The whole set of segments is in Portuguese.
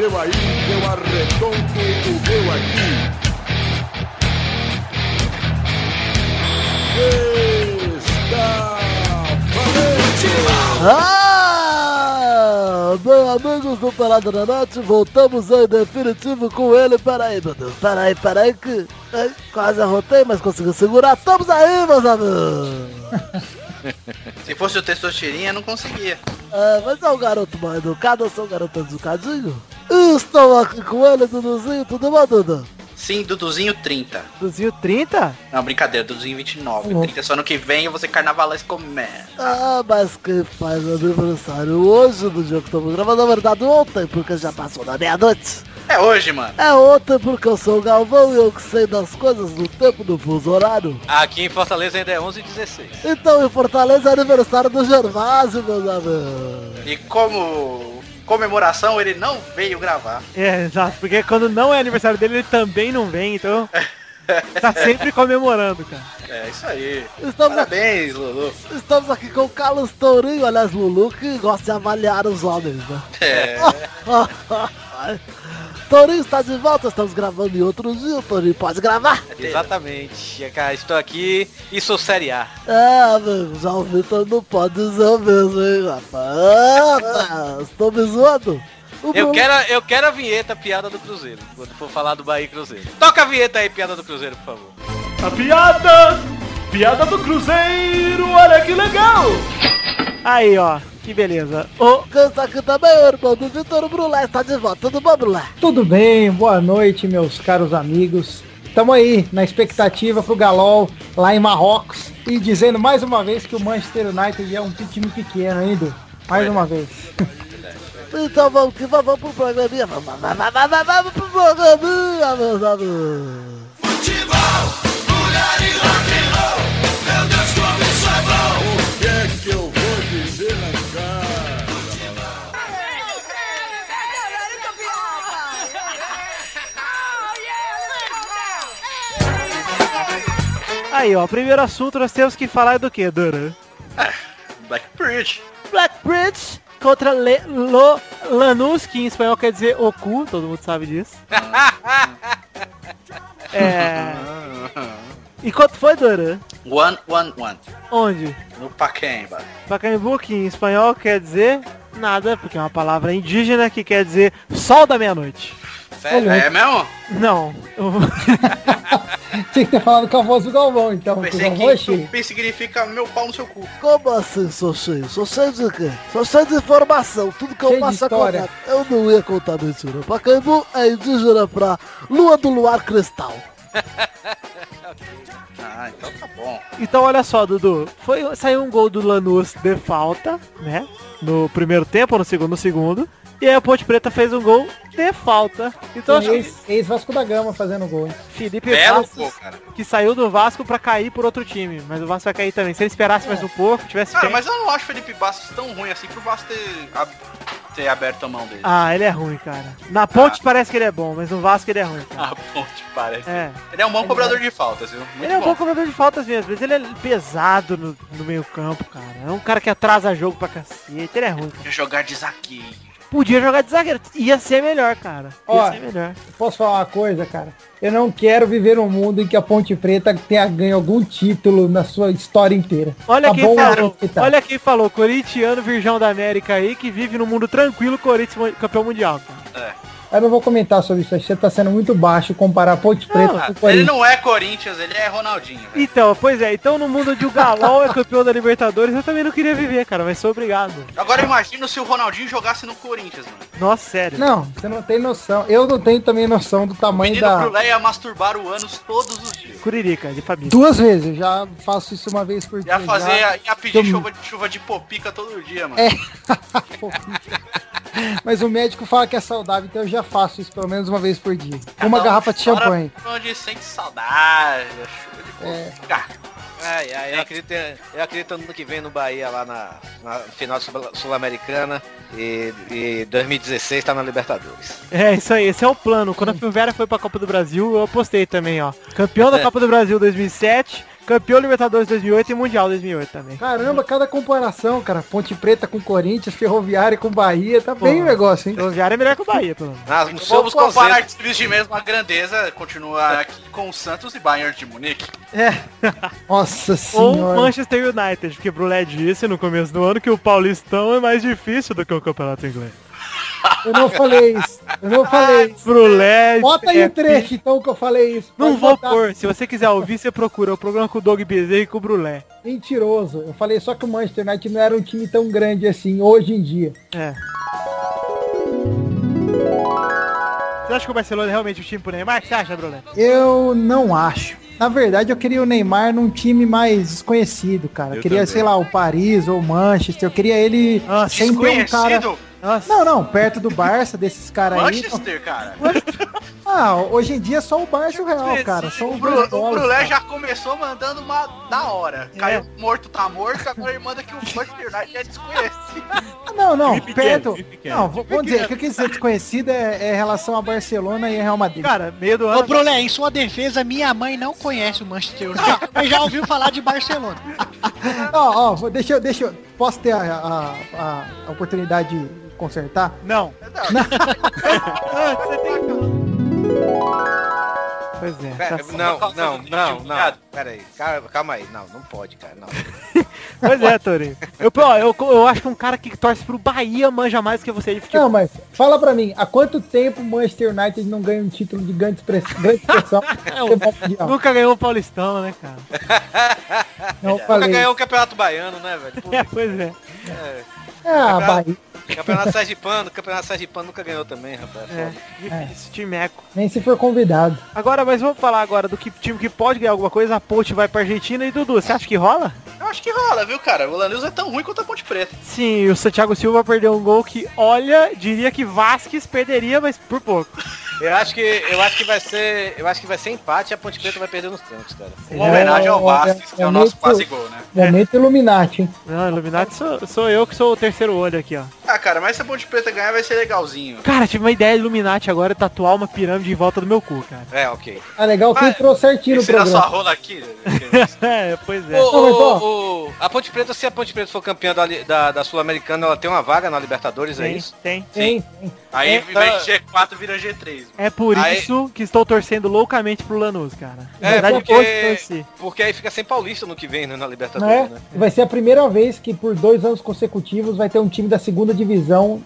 seu aí, que eu arredondo o meu aqui. Está valente! Ah! Bem, amigos do Pelada na Noite, voltamos em definitivo com ele. Peraí, meu Deus, peraí, peraí, que ai, quase arrotei, mas consegui segurar. Estamos aí, meus amigos! Se fosse o Testosterinha, não conseguia. É, mas é um garoto mal educado, eu sou um garoto educadinho. Estou aqui com ele, Duduzinho, tudo bom, Dudu? Sim, Duduzinho 30. Duzinho 30? Não, brincadeira, Duduzinho 29. Uhum. 30 só ano que vem eu vou ser carnavalesco comendo. Ah, mas quem faz aniversário hoje, no dia que estamos gravando, na verdade ontem, porque já passou da meia-noite. É hoje, mano. É ontem porque eu sou o Galvão e eu que sei das coisas no tempo do fuso horário. Aqui em Fortaleza ainda é 11 e 16. Então, em Fortaleza é aniversário do Gervásio, meus amigos. E como comemoração, ele não veio gravar. É, exato, porque quando não é aniversário dele, ele também não vem, então tá sempre comemorando, cara. É isso aí. Estamos aqui, Parabéns, Lulu. estamos aqui com o Carlos Tourinho, aliás, Lulu, que gosta de avaliar os homens, né? É. Tourinho está de volta, estamos gravando em outro dia, o Tourinho pode gravar. Exatamente. Cara, Estou aqui e sou Série A. É, amigo, já o Vitor não pode dizer o mesmo, hein, rapaz? Estou me zoando? O Eu Bruno- quero, eu quero a vinheta piada do Cruzeiro, quando for falar do Bahia e Cruzeiro. Toca a vinheta aí, piada do Cruzeiro, por favor. A piada! Piada do Cruzeiro, olha que legal! Aí, ó, que beleza. Ô, Canta aqui também, o irmão do Vitor Brulé está de volta. Tudo bom, Brulé? Tudo bem, boa noite, meus caros amigos. Estamos aí na expectativa pro Galol lá em Marrocos e dizendo mais uma vez que o Manchester United é um time pequeno ainda. Mais uma vez. Então vamos que vamos, vamos pro programinha. Vamos, vamos, vamos, vamos, vamos pro programinha, meus amigos. Aí, ó, primeiro assunto nós temos que falar do que, Dura? Black Bridge. Black Bridge contra Le, Lo, Lanús, que em espanhol quer dizer o cu, todo mundo sabe disso. é... E quanto foi, Dura? One, one, one. Onde? No Pacaemba. Pacaembu, que em espanhol quer dizer nada, porque é uma palavra indígena que quer dizer sol da meia-noite. Sério? É mesmo? Não. eu- Tinha que ter falado com a voz do Galvão, então. que o Pensei é que tupi significa meu pau no seu cu. Como assim sou cheio? Sou cheio de quê? Sou cheio de informação. Tudo que eu Cheio de passo é contar. Eu não ia contar mentira. Pacaembu é indígena pra Lua do Luar Cristal. Ah, então tá bom. Então olha só, Dudu. Foi, saiu um gol do Lanús de falta, né? No primeiro tempo ou no segundo? No segundo. E aí a Ponte Preta fez um gol de falta. Então acho que Ex- Ex-Vasco da Gama fazendo gol, hein? Felipe Belo Bastos, pô, cara. que saiu do Vasco pra cair por outro time. Mas o Vasco vai cair também. Se ele esperasse mais um pouco, tivesse Cara, fé- mas eu não acho o Felipe Bastos tão ruim assim pro Vasco ter, ab- ter aberto a mão dele. Ah, ele é ruim, cara. Na Ponte parece que ele é bom, mas no Vasco ele é ruim, cara. Ah, ponte, parece. É. Ele é um bom cobrador de faltas, viu? Muito Ele é um bom. bom cobrador de faltas mesmo, mas ele é pesado no, no meio campo, cara. É um cara que atrasa jogo pra cacete, ele é ruim. Cara. Jogar de zagueiro. Podia jogar de zagueiro, ia ser melhor, cara. Ia Ó, ser melhor. Posso falar uma coisa, cara? Eu não quero viver um mundo em que a Ponte Preta tenha ganho algum título na sua história inteira. Olha Tá quem bom, falou, que tá. olha quem falou, corintiano, virgão da América aí, que vive no mundo tranquilo, Corinthians campeão mundial, cara. Eu não vou comentar sobre isso, você tá sendo muito baixo comparar a Ponte Preta Não, com o Ele Corinthians. não é Corinthians, ele é Ronaldinho. velho. Então, pois é, então no mundo onde o Galol é campeão da Libertadores, eu também não queria viver, cara, mas sou obrigado. Agora imagina se o Ronaldinho jogasse no Corinthians, mano. Nossa, sério. Não, você não tem noção. Eu não tenho também noção do tamanho menino da... Brulé ia masturbar o ânus todos os dias. Curirica, de família. Duas vezes, eu já faço isso uma vez por dia. Ia fazer, já. ia pedir chuva, chuva de popica todo dia, mano. É. Mas o médico fala que é saudável, então eu já faço isso pelo menos uma vez por dia. Uma Cada um garrafa de champanhe. Onde sente saudade, chuva de É. Ai, ai, eu acredito, eu acredito no que vem no Bahia lá na, na final sul- sul-americana e, e 2016 tá na Libertadores. É, isso aí, esse é o plano. Quando a Primavera foi pra Copa do Brasil, eu apostei também, ó. Campeão da É. Copa do Brasil 2007, campeão Libertadores 2008 e Mundial 2008 também. Caramba, cada comparação, cara. Ponte Preta com Corinthians, Ferroviária com Bahia. Tá bem o negócio, hein? Ferroviária é melhor que o Bahia, pelo menos. Ah, Vamos somos comparar de mesma grandeza, continuar aqui com o Santos e Bayern de Munique. Nossa Ou senhora. Manchester United, porque Brulé disse no começo do ano que o Paulistão é mais difícil do que o Campeonato Inglês. Eu não falei isso. Eu não falei isso. Brulé... Bota aí é, o trecho, então, que eu falei isso. Não Pode vou botar. pôr. Se você quiser ouvir, você procura. O programa com o Doug Bezerra e com o Brulé. Mentiroso. Eu falei só que o Manchester United não era um time tão grande assim, hoje em dia. É. Você acha que o Barcelona é realmente o time pro Neymar? O que você acha, Brulé? Eu não acho. Na verdade, eu queria o Neymar num time mais desconhecido, cara. Eu Eu queria, também. sei lá, o Paris ou o Manchester. Eu queria ele Nossa, sem ter um cara... Nossa. Não, não, perto do Barça, desses caras aí. Manchester, cara. Ah, hoje em dia só o Barça e o Real, cara. São o, Bru, o Brulé já começou mandando uma da hora. É. Caiu morto, tá morto, agora ele manda que o Manchester United é desconhecido. Ah, Não, não, pequeno, perto. Não, vou- vamos dizer, o que eu quis dizer desconhecido é, é em relação a Barcelona e Real Madrid. Cara, meio do Ô, ano... Brulé, em sua defesa, minha mãe não conhece o Manchester United, mas já ouviu falar de Barcelona. Ó, ó, vou- deixa eu, deixa eu, posso ter a, a, a- a oportunidade de consertar? Não. Pois é. Pera, tá não, não, não, não. Pera aí, calma, calma aí. Não, não pode, cara. Não. Pois é, Torinho. Eu, eu, eu acho que um cara que torce pro Bahia manja mais que você de futebol. Não, mas fala pra mim, há quanto tempo o Manchester United não ganha um título de grande express- grande expressão? mundial? Nunca ganhou o Paulistão, né, cara? Não Nunca ganhou o Campeonato Baiano, né, velho? Pô, É, pois é. Ah, Bahia. Campeonato Sergipano, Campeonato Sergipano nunca ganhou também, rapaz. É, difícil, timeco. Nem se for convidado. Agora, mas vamos falar agora do que time que pode ganhar alguma coisa. A Ponte vai pra Argentina e Dudu, você acha que rola? Eu acho que rola, viu, cara? O Lanús é tão ruim quanto a Ponte Preta. Sim, o Santiago Silva perdeu um gol que, olha, diria que Vasquez perderia, mas por pouco. Eu acho que eu acho que vai ser, eu acho que vai ser empate e a Ponte Preta vai perder nos tempos, cara. Uma homenagem ao É, Vasquez, que é o nosso quase gol, né? Momento Illuminati, hein? Não, Illuminati sou, sou eu que sou o terceiro olho aqui, ó. Ah, cara, mas se a Ponte Preta ganhar vai ser legalzinho. Cara, tive uma ideia de Illuminati agora, tatuar uma pirâmide em volta do meu cu, cara. É, ok. Ah, legal que Ah, entrou certinho no Ensinar sua programa. rola aqui. É, pois é. O- o- a Ponte Preta, se a Ponte Preta for campeã da, da, da Sul-Americana, ela tem uma vaga na Libertadores, é Tem, isso? tem. Tem, tem. Aí É, vai ah. G4 vira G3. É por Aí- isso que estou torcendo loucamente pro Lanús, cara. Na É, verdade, porque-. Porque aí fica sem paulista no que vem, né, na Não Libertadores, é? né? Vai ser a primeira vez que por dois anos consecutivos vai ter um time da segunda divisão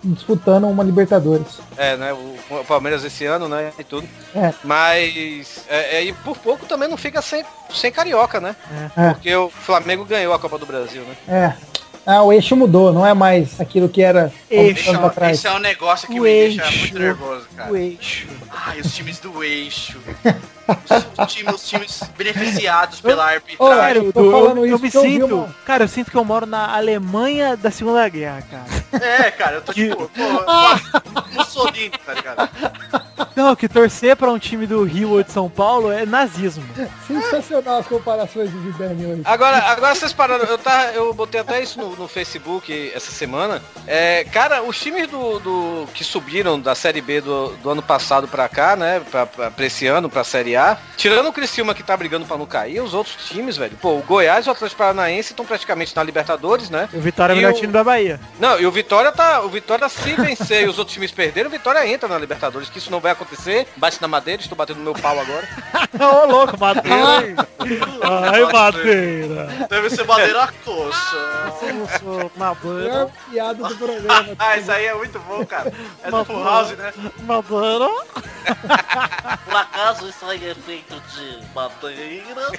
disputando uma Libertadores. É, né? O, o Palmeiras esse ano, né? E tudo. É. Mas é, é, e por pouco também não fica sem, sem carioca, né? É. Porque o Flamengo ganhou a Copa do Brasil, né? É. Ah, o eixo mudou, não é mais aquilo que era Eixo. Esse é, anos um, atrás. esse é um negócio que O me deixa eixo. muito nervoso, cara. O eixo. Ai, os times do eixo. Os, times, os times beneficiados pela arbitragem. Cara, eu eu, tô eu- falando eu isso me sinto. uma- Cara, eu sinto que eu moro na Alemanha da Segunda Guerra, cara. É, cara, eu tô Que- tipo, pô, Mussolini, tá ligado? Não, que torcer pra um time do Rio ou de São Paulo é nazismo. Sensacional as comparações de Zidane hoje. Agora, agora vocês pararam, eu, tava, eu botei até isso no, no Facebook essa semana. É, cara, os times do, do- que subiram da Série B do, do ano passado pra cá, né? Pra, pra, pra esse ano, pra Série A, tirando o Criciúma que tá brigando pra não cair, os outros times, velho. Pô, o Goiás e o Atlético Paranaense estão praticamente na Libertadores, né? O Vitória é o melhor time da Bahia. Não, e o Vitória tá. O Vitória, se vencer e os outros times perderem, o Vitória entra na Libertadores, que isso não vai acontecer. Bate na madeira, estou batendo no meu pau agora. Ô, louco, madeira. Ai, madeira. Deve ser madeira coxa. Sou madeira. Melhor piada do programa. Ah, isso aí é muito bom, cara. É do Full. House, né? Madeira. Por acaso isso aí é feito de madeira?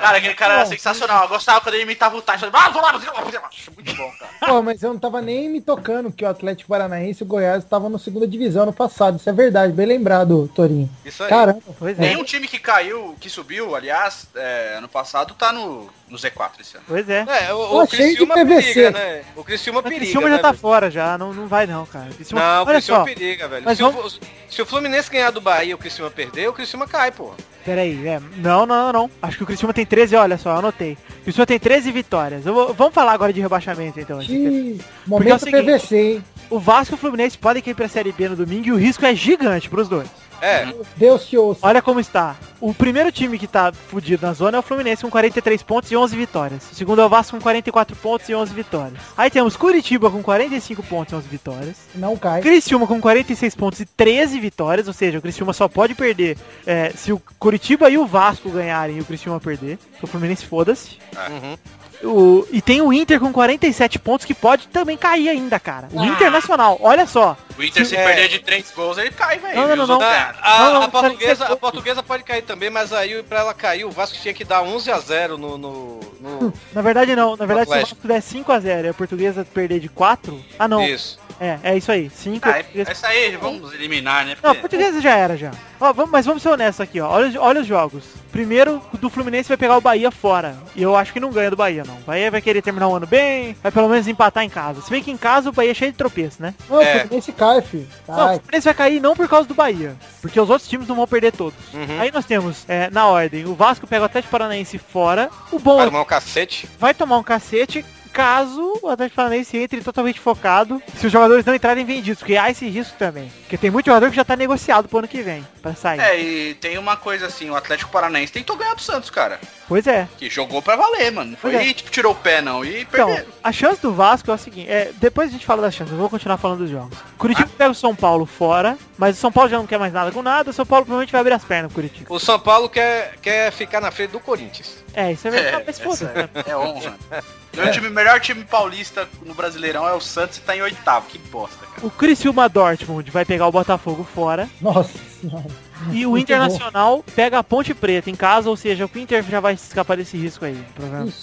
Cara, aquele cara era sensacional. Eu gostava quando ele imitava o Tyson. Ah, vou lá. Muito bom, cara. Pô, mas eu não tava nem me tocando que o Atlético Paranaense e o Goiás estavam na segunda divisão no passado. Isso é verdade, bem lembrado, Torinho. Isso aí. Caramba. Pois é. Nenhum time que caiu, que subiu, aliás, é, ano passado, tá no, no Z4 esse ano. Pois é. É, o, o Criciúma periga, né? O Criciúma O periga, Criciúma já né, tá velho? fora já, não, não vai não, cara. Criciúma- Não, o Olha Criciúma só, periga, velho. mas Se, o, se o Fluminense ganhar do Bahia e o Criciúma perder, o Criciúma cai, pô. peraí, é, não, não, não, não. Acho que o Criciúma tem 13, olha só, anotei. O Criciúma tem 13 vitórias. Eu vou- vamos falar agora de rebaixamento, então. É momento o seguinte- PVC, hein? O Vasco e o Fluminense podem cair pra Série B no domingo e o risco é gigante pros dois. É, Deus te ouça. Olha como está. o primeiro time que tá fudido na zona é o Fluminense com 43 pontos e 11 vitórias. O segundo é o Vasco com 44 pontos e 11 vitórias. Aí temos Curitiba com 45 pontos e 11 vitórias. Não cai. Criciúma com 46 pontos e 13 vitórias, ou seja, o Criciúma só pode perder é, se o Curitiba e o Vasco ganharem e o Criciúma perder. O Fluminense foda-se. Uhum. O- e tem o Inter com 47 pontos que pode também cair ainda, cara. O Internacional, olha só. O Inter, se É. perder de 3 gols, ele cai, velho. Não, não, não, não. A, a- Não, não, a portuguesa, a portuguesa pode cair também, mas aí pra ela cair, o Vasco tinha que dar 11 a 0 no... no, no- Na verdade não, na verdade se o. Vasco der 5x0 e a portuguesa perder de 4, ah não, Isso. é, é isso aí, 5 Ah, é- essa aí, vamos eliminar, né? Não, a Porque- portuguesa já era já. Ó, vamos, mas vamos ser honestos aqui, ó. Olha, olha os jogos. Primeiro, do Fluminense vai pegar o Bahia fora. E eu acho que não ganha do Bahia, não. O Bahia vai querer terminar o ano bem, vai pelo menos empatar em casa. Se bem que em casa o Bahia é cheio de tropeço, né? Não, É. o Fluminense cai, filho. Não, o. Fluminense vai cair não por causa do Bahia. Porque os outros times não vão perder todos. Uhum. Aí nós temos, é, na ordem, o Vasco pega o Atlético Paranaense fora. O bom Vai tomar um cacete. vai tomar um cacete caso o Atlético Paranaense entre totalmente focado, se os jogadores não entrarem vendidos, porque há esse risco também. Porque tem muito jogador que já tá negociado pro ano que vem, pra sair. É, e tem uma coisa assim, o Atlético Paranaense tentou ganhar do Santos, cara. Pois é. Que jogou pra valer, mano. Não foi, é. tipo, tirou o pé, não. E Então, perderam. a chance do Vasco é o seguinte, é, depois a gente fala das chances, eu vou continuar falando dos jogos. Curitiba pega o São Paulo fora, mas o São Paulo já não quer mais nada com nada, o São Paulo provavelmente vai abrir as pernas pro Curitiba. O São Paulo quer, quer ficar na frente do Corinthians. É, isso é É, verdade, mas foda-se. essa é honra. Meu time, melhor time paulista no Brasileirão é o Santos e tá em oitavo. Que bosta, cara. O Criciúma Dortmund vai pegar o Botafogo fora. Nossa senhora. E o Muito Internacional pega a Ponte Preta em casa, ou seja, o Inter já vai escapar desse risco aí,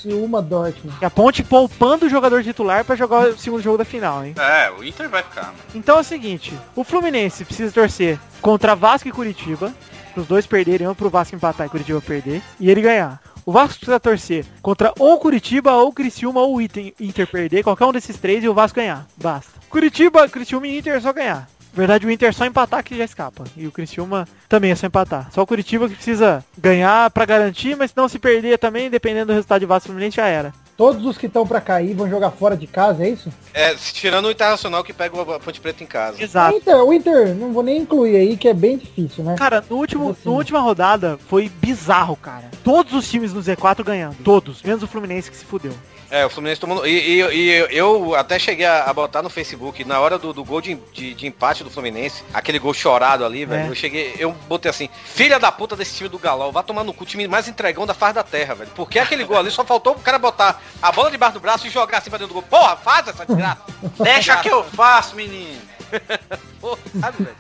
uma Dortmund. E a Ponte poupando o jogador titular pra jogar o segundo jogo da final, hein? É, o Inter vai ficar, mano. Então é o seguinte, o Fluminense precisa torcer contra Vasco e Curitiba, os dois perderem, ou pro Vasco empatar e Curitiba perder, e ele ganhar. O Vasco precisa torcer contra ou Curitiba, ou Criciúma, ou Inter, Inter perder, qualquer um desses três e o Vasco ganhar. Basta. Curitiba, Criciúma e Inter é só ganhar. Na verdade, o Inter é só empatar que já escapa. E o Criciúma também é só empatar. Só o Curitiba que precisa ganhar pra garantir, mas se não se perder também, dependendo do resultado de Vasco Fluminense, já era. Todos os que estão pra cair vão jogar fora de casa, é isso? É, tirando o Internacional que pega a Ponte Preta em casa. O Exato. Inter, o Inter, não vou nem incluir aí, que é bem difícil, né? Cara, no último, Assim. na última rodada foi bizarro, cara. Todos os times no Z4 ganhando. Todos. Menos o Fluminense que se fudeu. É, o Fluminense tomando. E, e- e eu até cheguei a, a botar no Facebook, na hora do, do gol de, de- de empate do Fluminense, aquele gol chorado ali, velho. É. Eu cheguei, eu botei assim, filha da puta desse time do Galol, vai tomar no cu, time mais entregão da face da terra, velho. Porque aquele gol ali só faltou o cara botar a bola debaixo do braço e jogar assim pra dentro do gol. Porra, faz essa desgraça. Deixa que eu faço, menino. Porra, sabe, velho?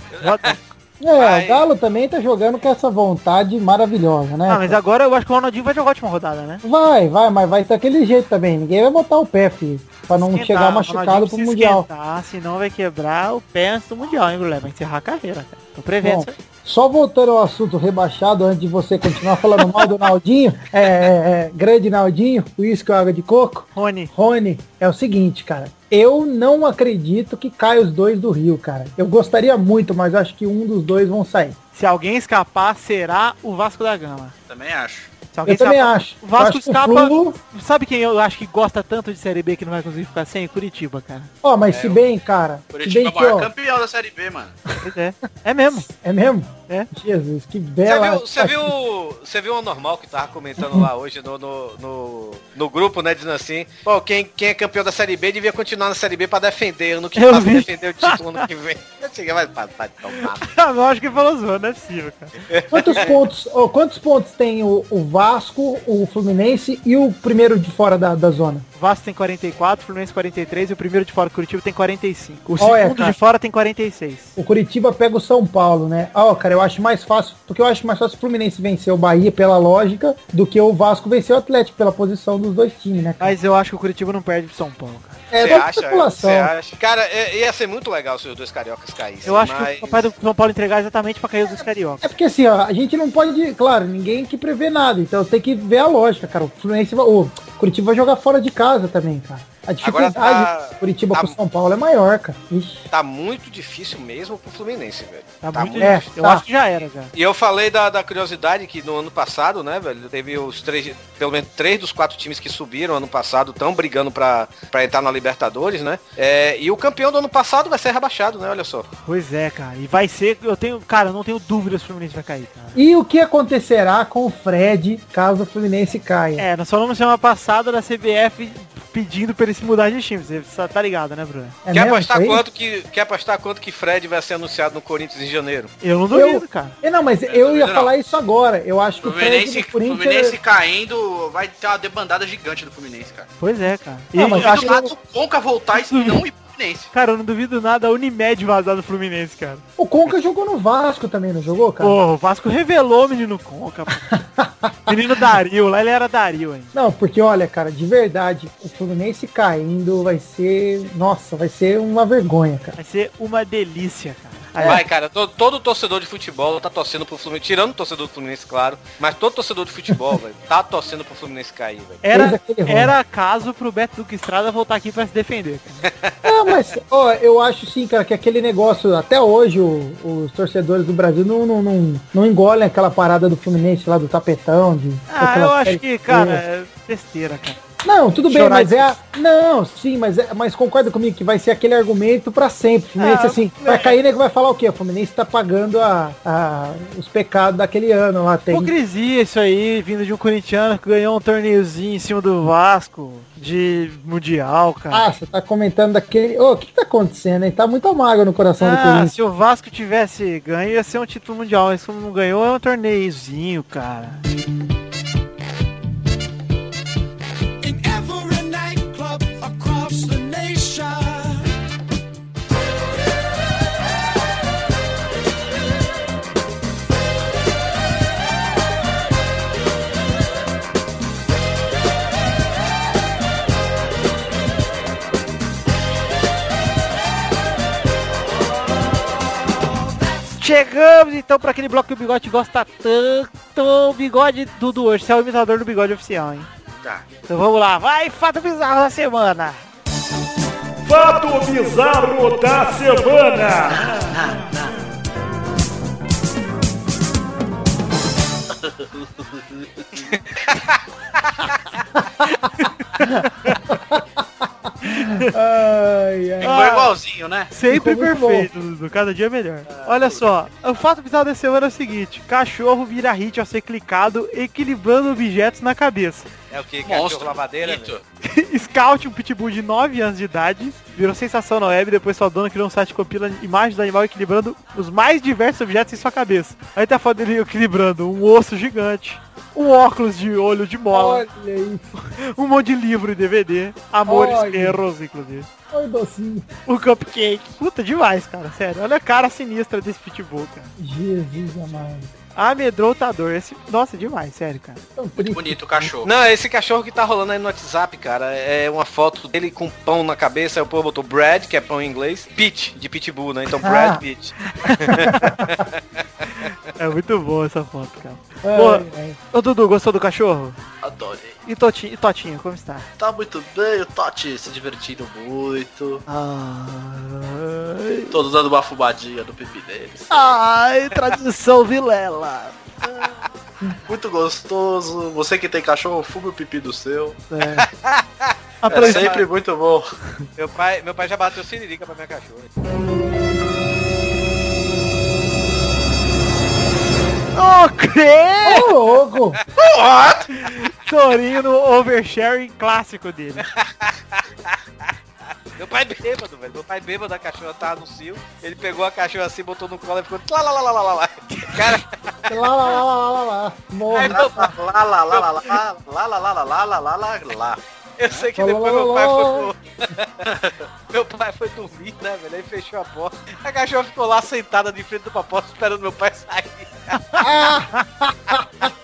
É, o Galo também tá jogando com essa vontade maravilhosa, né? Ah, mas agora eu acho que o Ronaldinho vai jogar a última rodada, né? Vai, vai, mas vai daquele jeito também. Ninguém vai botar o pé, filho. Pra não Esquentar, chegar machucado pro Mundial. senão vai quebrar o pé antes do Mundial, hein, Guilherme? Vai encerrar a carreira, cara. Tô prevendo Bom, isso aí. Só voltando ao assunto rebaixado, antes de você continuar falando mal do Naldinho, é, é, é, grande Naldinho, uísque ou água de coco, Rony, Rony, é o seguinte, cara. Eu não acredito que caia os dois do Rio, cara. Eu gostaria muito, mas acho que um dos dois vão sair. se alguém escapar, será o Vasco da Gama. Também acho. Se alguém Eu também acho. O Vasco acho que o escapa. Flu- Sabe quem eu acho que gosta tanto de Série B que não vai conseguir ficar sem? Curitiba, cara. Ó, mas se bem, cara, se Curitiba é bem o que, maior ó, campeão da Série B, mano. Pois é. É mesmo. é mesmo? É. Jesus, que bela. viu, você viu, você viu o normal que tava comentando lá hoje no, no, no, no grupo, né? Dizendo assim, pô, quem, quem é campeão da Série B devia continuar na Série B pra defender, ano que Eu passa vi. defender o título ano que vem. Eu cheguei, vai, eu acho que falou zoando, não é possível, cara. Quantos pontos, ó, quantos pontos tem o, o Vasco, o Fluminense e o primeiro de fora da, da zona? Vasco tem 44, o Fluminense 43 e o primeiro de fora, Curitiba, tem 45. O Olha, segundo cara. de fora tem 46. O Curitiba pega o São Paulo, né? Ó, cara, eu acho mais fácil, porque eu acho mais fácil o Fluminense vencer o Bahia pela lógica do que o Vasco vencer o Atlético pela posição dos dois times, né? cara? Mas eu acho que o Curitiba não perde pro São Paulo, cara. É Você acha? acha? Cara, é- ia ser muito legal se os dois cariocas caíssem. Eu acho mas... que o papai do São Paulo entregar exatamente pra cair os dois cariocas. É porque assim, ó, a gente não pode, claro, ninguém que prevê nada, então tem que ver a lógica, cara. O Fluminense vai, o Curitiba vai jogar fora de casa também, cara. A dificuldade tá- de Curitiba tá- com São Paulo é maior, cara. Ixi. Tá muito difícil mesmo pro Fluminense, velho. Tá, Tá muito é, difícil. Eu tá. acho que já era, já. E eu falei da, da curiosidade que no ano passado, né, velho, teve os três, pelo menos três dos quatro times que subiram ano passado estão brigando pra, pra entrar na Libertadores, né? É, e o campeão do ano passado vai ser rebaixado, né? Olha só. Pois é, cara. E vai ser, eu tenho, cara, eu não tenho dúvidas que o Fluminense vai cair, cara. E o que acontecerá com o Fred caso o Fluminense caia? É, nós falamos semana passada da CBF pedindo pra ele se mudar de time. Você tá- tá ligado, né, Bruno? É quer, mesmo apostar quanto que, quer apostar quanto que Fred vai ser anunciado no Corinthians em janeiro? Eu não duvido, cara. É, não, mas eu ia não. falar isso agora. Eu acho que o Fred Fluminense, do Corinthians... Fluminense caindo, vai ter uma debandada gigante do Fluminense, cara. Pois é, cara. E, Não, mas E acho do que- do Conca voltar e não ir Fluminense. cara, eu não duvido nada a Unimed vazar do Fluminense, cara. O Conca jogou no Vasco também, não jogou, cara? Pô, o Vasco revelou o menino Conca, pô. menino Dario, lá ele era Dario ainda. Não, porque olha, cara, de verdade, o Fluminense caindo vai ser... Nossa, vai ser uma vergonha, cara. Vai ser uma delícia, cara. Aí, Vai, cara, todo, todo torcedor de futebol tá torcendo pro Fluminense, tirando o torcedor do Fluminense, claro, mas todo torcedor de futebol, velho, tá torcendo pro Fluminense cair, velho. Era, era caso pro Beto Duque Estrada voltar aqui pra se defender, cara. Não, mas, ó, eu acho sim, cara, que aquele negócio, até hoje, o- os torcedores do Brasil não, não, não, não engolem aquela parada do Fluminense lá do tapetão. De, Ah, eu acho que, cara, é besteira, cara. Não, tudo bem, mas é. a- Não, sim, mas, é, mas concorda comigo que vai ser aquele argumento pra sempre. Fluminense, Ah, assim, é. vai cair, nego vai falar o quê? O Fluminense tá pagando a, a- os pecados daquele ano lá. Tem, Hipocrisia isso aí, vindo de um corintiano que ganhou um torneiozinho em cima do Vasco de Mundial, cara. Ah, você tá comentando daquele. Ô, o que, que tá acontecendo, hein? Tá muito amargo no coração do Ah, Corinthians. se o Vasco tivesse ganho, ia ser um título mundial. Mas como não ganhou, é um torneiozinho, cara. Chegamos então para aquele bloco que o bigode gosta tanto. O bigode do do hoje. Você é o imitador do bigode oficial, hein? Tá. Então vamos lá. Vai, fato bizarro da semana. Fato bizarro da semana. Ai, ai. Ficou igualzinho, né? Sempre Ficou perfeito, Dudu. Cada dia melhor. Olha só, o fato bizarro da semana é o seguinte: cachorro vira hit ao ser clicado, equilibrando objetos na cabeça. É o que? Monstro. Lavadeira? Scout, um pitbull de 9 anos de idade, virou sensação na web depois sua dona criou um site que compila imagens do animal equilibrando os mais diversos objetos em sua cabeça. Aí tá a foto dele equilibrando um osso gigante, um óculos de olho de mola, Olha aí. um monte de livro e DVD, amores Olha. erros, inclusive. Oi, docinho. Um cupcake. Puta, demais, cara, sério. Olha a cara sinistra desse pitbull, cara. Jesus amado. Amedrontador. Esse... Nossa, demais, sério, cara. Bonito o cachorro. Não, esse cachorro que tá rolando aí no WhatsApp, cara, é uma foto dele com pão na cabeça, aí o povo botou Brad, que é pão em inglês, Pete, de Pitbull, né? Então Brad Ah. Pitt. É muito boa essa foto, cara. Ai, Pô. ai. Ô, Dudu, gostou do cachorro? Adorei. E Totinho, e Totinho como está? Tá muito bem, o Totti se divertindo muito. Ai, Todos dando uma fumadinha no pipi deles. Ai, tradição Vilela. Muito gostoso. Você que tem cachorro, fume o pipi do seu. é. É sempre muito bom. Meu pai, meu pai já bateu siririca pra minha cachorra. O quê? Ô, louco. Torinho no oversharing clássico dele. Meu pai bêbado, velho. Meu pai bêbado, a cachorra tá no cio. Ele pegou a cachorra assim, botou no colo e ficou lá, lá, lá, lá, lá, lá, lá. Cara, Lá, lá, lá, lá, lá, lá, lá. Morre. lá, lá, lá, lá, lá, lá, lá, lá, lá, lá, lá, lá. Eu sei que depois meu pai foi. Meu pai foi dormir, né, velho? Aí fechou a porta. A cachorra ficou lá sentada de frente do porta esperando meu pai sair.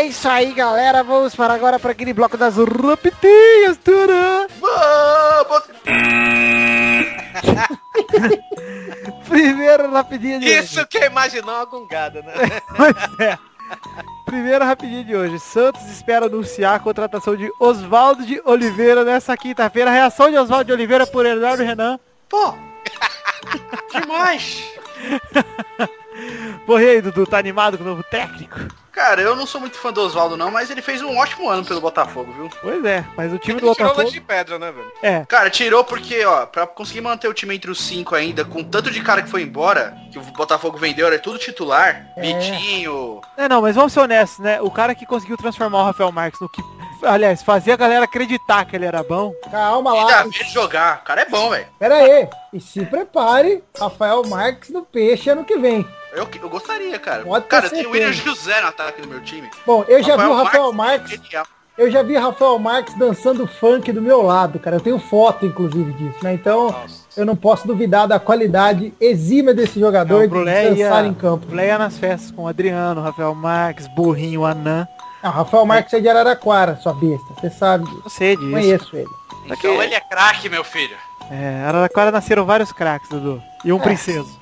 É isso aí, galera. Vamos para agora para aquele bloco das rapidinhas, Turan. Primeiro rapidinho de hoje. Isso que imaginou uma gongada, né? Pois é. Primeiro rapidinho de hoje. Santos espera anunciar a contratação de Oswaldo de Oliveira nessa quinta-feira. Reação de Oswaldo de Oliveira por Eduardo Renan. Pô, demais. Porra, aí, Dudu, tá animado com o novo técnico? Cara, eu não sou muito fã do Oswaldo não, mas ele fez um ótimo ano pelo Botafogo, viu? Pois é, mas o time do Ele tirou Botafogo... leite de pedra, né, velho? É, Cara, tirou porque, ó, pra conseguir manter o time entre os cinco ainda, com tanto de cara que foi embora, que o Botafogo vendeu, era tudo titular, É. Vitinho, É, não, mas vamos ser honestos, né? O cara que conseguiu transformar o Rafael Marques no que... Aliás, fazia a galera acreditar que ele era bom. Calma ainda lá. ver ele jogar. O cara é bom, velho. Pera aí. E se prepare, Rafael Marques no peixe ano que vem. Eu, eu gostaria, cara. Pode ter cara, tem o William. José no ataque do meu time. Bom, eu já vi o Rafael Rafael Marques, Marques, genial. eu já vi Rafael Marques dançando funk do meu lado, cara. Eu tenho foto, inclusive, disso, né? Então, eu não posso duvidar da qualidade exímia desse jogador Não, de dançar em campo. Brulé ia nas festas com o Adriano, Rafael Marques, Burrinho, Anã. Não, Rafael Marques é de Araraquara, sua besta. Você sabe disso. Eu sei disso. Conheço ele. Então ele é craque, meu filho. É, Araraquara nasceram vários craques, Dudu. E um princeso.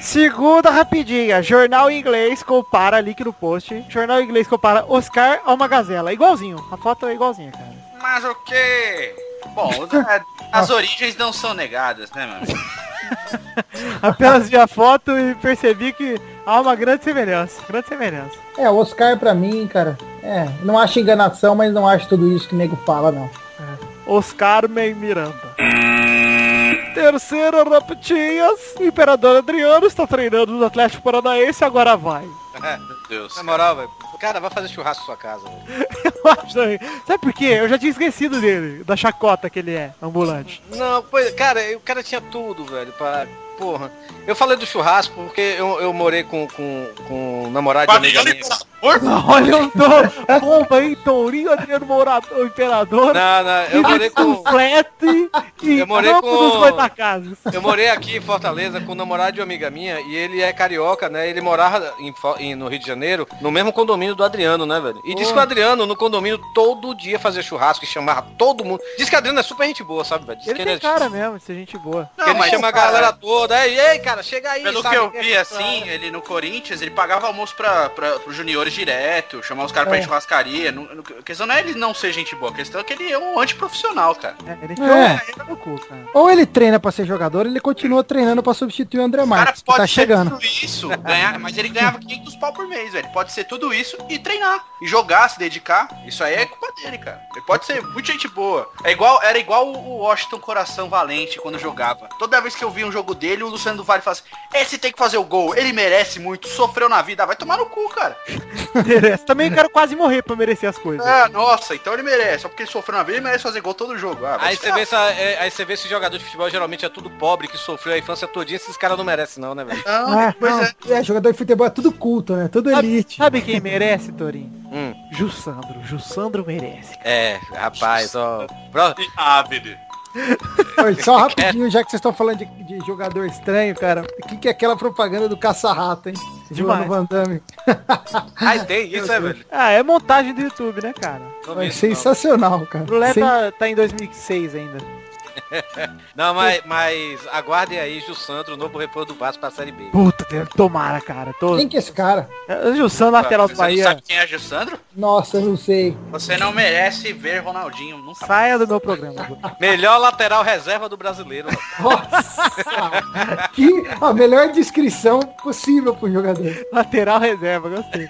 Segunda rapidinha. Jornal inglês compara, link no post. Jornal inglês compara Oscar a uma gazela. Igualzinho. A foto é igualzinha, cara. Mas o quê? Bom, é, as origens não são negadas, né, mano? Apenas vi a foto e percebi que há uma grande semelhança. Grande semelhança. É, o Oscar pra mim, cara. É, não acho enganação, mas não acho tudo isso que o nego fala, não. Oscar May Miranda. Terceira rapidinhas. O Imperador Adriano está treinando no Atlético Paranaense agora vai. Meu Deus. Na moral, velho. Cara, vai fazer churrasco na sua casa, velho. Eu acho também. Sabe por quê? Eu já tinha esquecido dele, da chacota que ele é, ambulante. Não, pois, cara, o cara tinha tudo, velho, pra... Porra. Eu falei do churrasco porque eu, eu morei com, com, com um namorado de amiga minha. Olha o Tom, bomba, hein? Tourinho, Adriano Morador, o Imperador. Não, não, eu morei com... Flete e Eu morei com-. Eu morei aqui em Fortaleza com um namorado de uma amiga minha e ele é carioca, né? Ele morava em, em- no Rio de Janeiro, no mesmo condomínio do Adriano, né, velho? E disse que o Adriano no condomínio todo dia fazia churrasco e chamava todo mundo. Diz que o Adriano é super gente boa, sabe, velho? Diz Ele que tem ele, é- cara mesmo, de ser gente boa. que ele chama a galera toda. Ei, ei, cara, chega aí, Pelo sabe? que eu vi, assim, ele no Corinthians, ele pagava almoço pra, pra, pros juniores direto, chamar os caras pra É. ir churrascaria. Não- não- A questão não é ele não ser gente boa, a questão é que ele é um antiprofissional, cara. É, ele É. no cu, cara. Ou ele treina pra ser jogador, ou ele continua treinando pra substituir o André O cara Marques, que pode tá ser chegando. tudo isso, ganhar, mas ele ganhava 500 pau por mês, velho. Pode ser tudo isso e treinar. E jogar, se dedicar. Isso aí é culpa dele, cara. Ele pode ser muito gente boa. É igual, era igual o Washington Coração Valente quando jogava. Toda vez que eu via um jogo dele, o Luciano do Vale fala assim, esse tem que fazer o gol, ele merece muito, sofreu na vida, vai tomar no cu, cara. Merece. Também quero quase morrer pra merecer as coisas. Ah, nossa, então ele merece. Só porque ele sofreu na vida, ele merece fazer gol todo jogo. Ah, Aí você, vê essa, é, aí você vê esse jogador de futebol geralmente é tudo pobre, que sofreu a infância todinha, esses caras não merecem não, né, velho? Não, Ah, não, é. é, jogador de futebol é tudo culto, né? Tudo Sabe, elite. sabe quem merece, Torinho? Hum. Jussandro. Jussandro merece. É, rapaz, ó. Pro- Rápido. Oi, Só rapidinho, já que vocês estão falando de, de jogador estranho, cara. O que, que é aquela propaganda do caça-rato, hein? Demais. Van Damme. Ai, tem isso, é, velho? Ah, é montagem do YouTube, né, cara? Não não. sensacional, cara. O Brulé Sem- tá, tá em 2006 ainda. Não, mas, mas aguardem aí, Jussandro, o novo reforço do Vasco pra Série B. Puta, tomara, cara. Tô... Quem que é esse cara? É, Jussandro, lateral do Você Bahia. sabe quem é Jussandro? Nossa, eu não sei. Você não merece ver Ronaldinho nunca. Saia do meu programa. Bruno. Melhor lateral reserva do brasileiro. Nossa! que a melhor descrição possível pro jogador. Lateral reserva, gostei.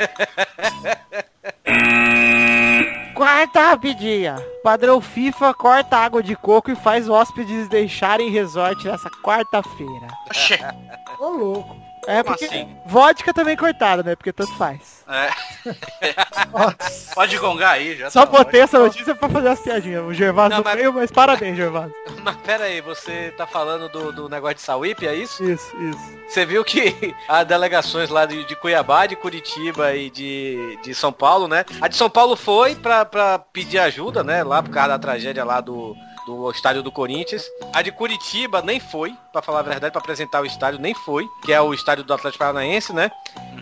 Quarta rapidinha. Padrão FIFA corta água de coco e faz hóspedes deixarem resort nessa quarta-feira. Oxê. Ô, louco. É Como porque assim? vodka também cortaram, né? Porque tanto faz. É. Pode gongar aí, já Só tá botei essa notícia pra fazer as piadinhas. O Gervásio Não, não mas- veio, mas parabéns, Gervásio. Mas pera aí, você tá falando do, do negócio de Sauípe, é isso? Isso, isso. Você viu que as delegações lá de, de Cuiabá, de Curitiba e de, de São Paulo, né? A de São Paulo foi pra, pra pedir ajuda, né? Lá por causa da tragédia lá do, do estádio do Corinthians. A de Curitiba nem foi, pra falar a verdade, pra apresentar o estádio, nem foi, que é o estádio do Atlético Paranaense, né?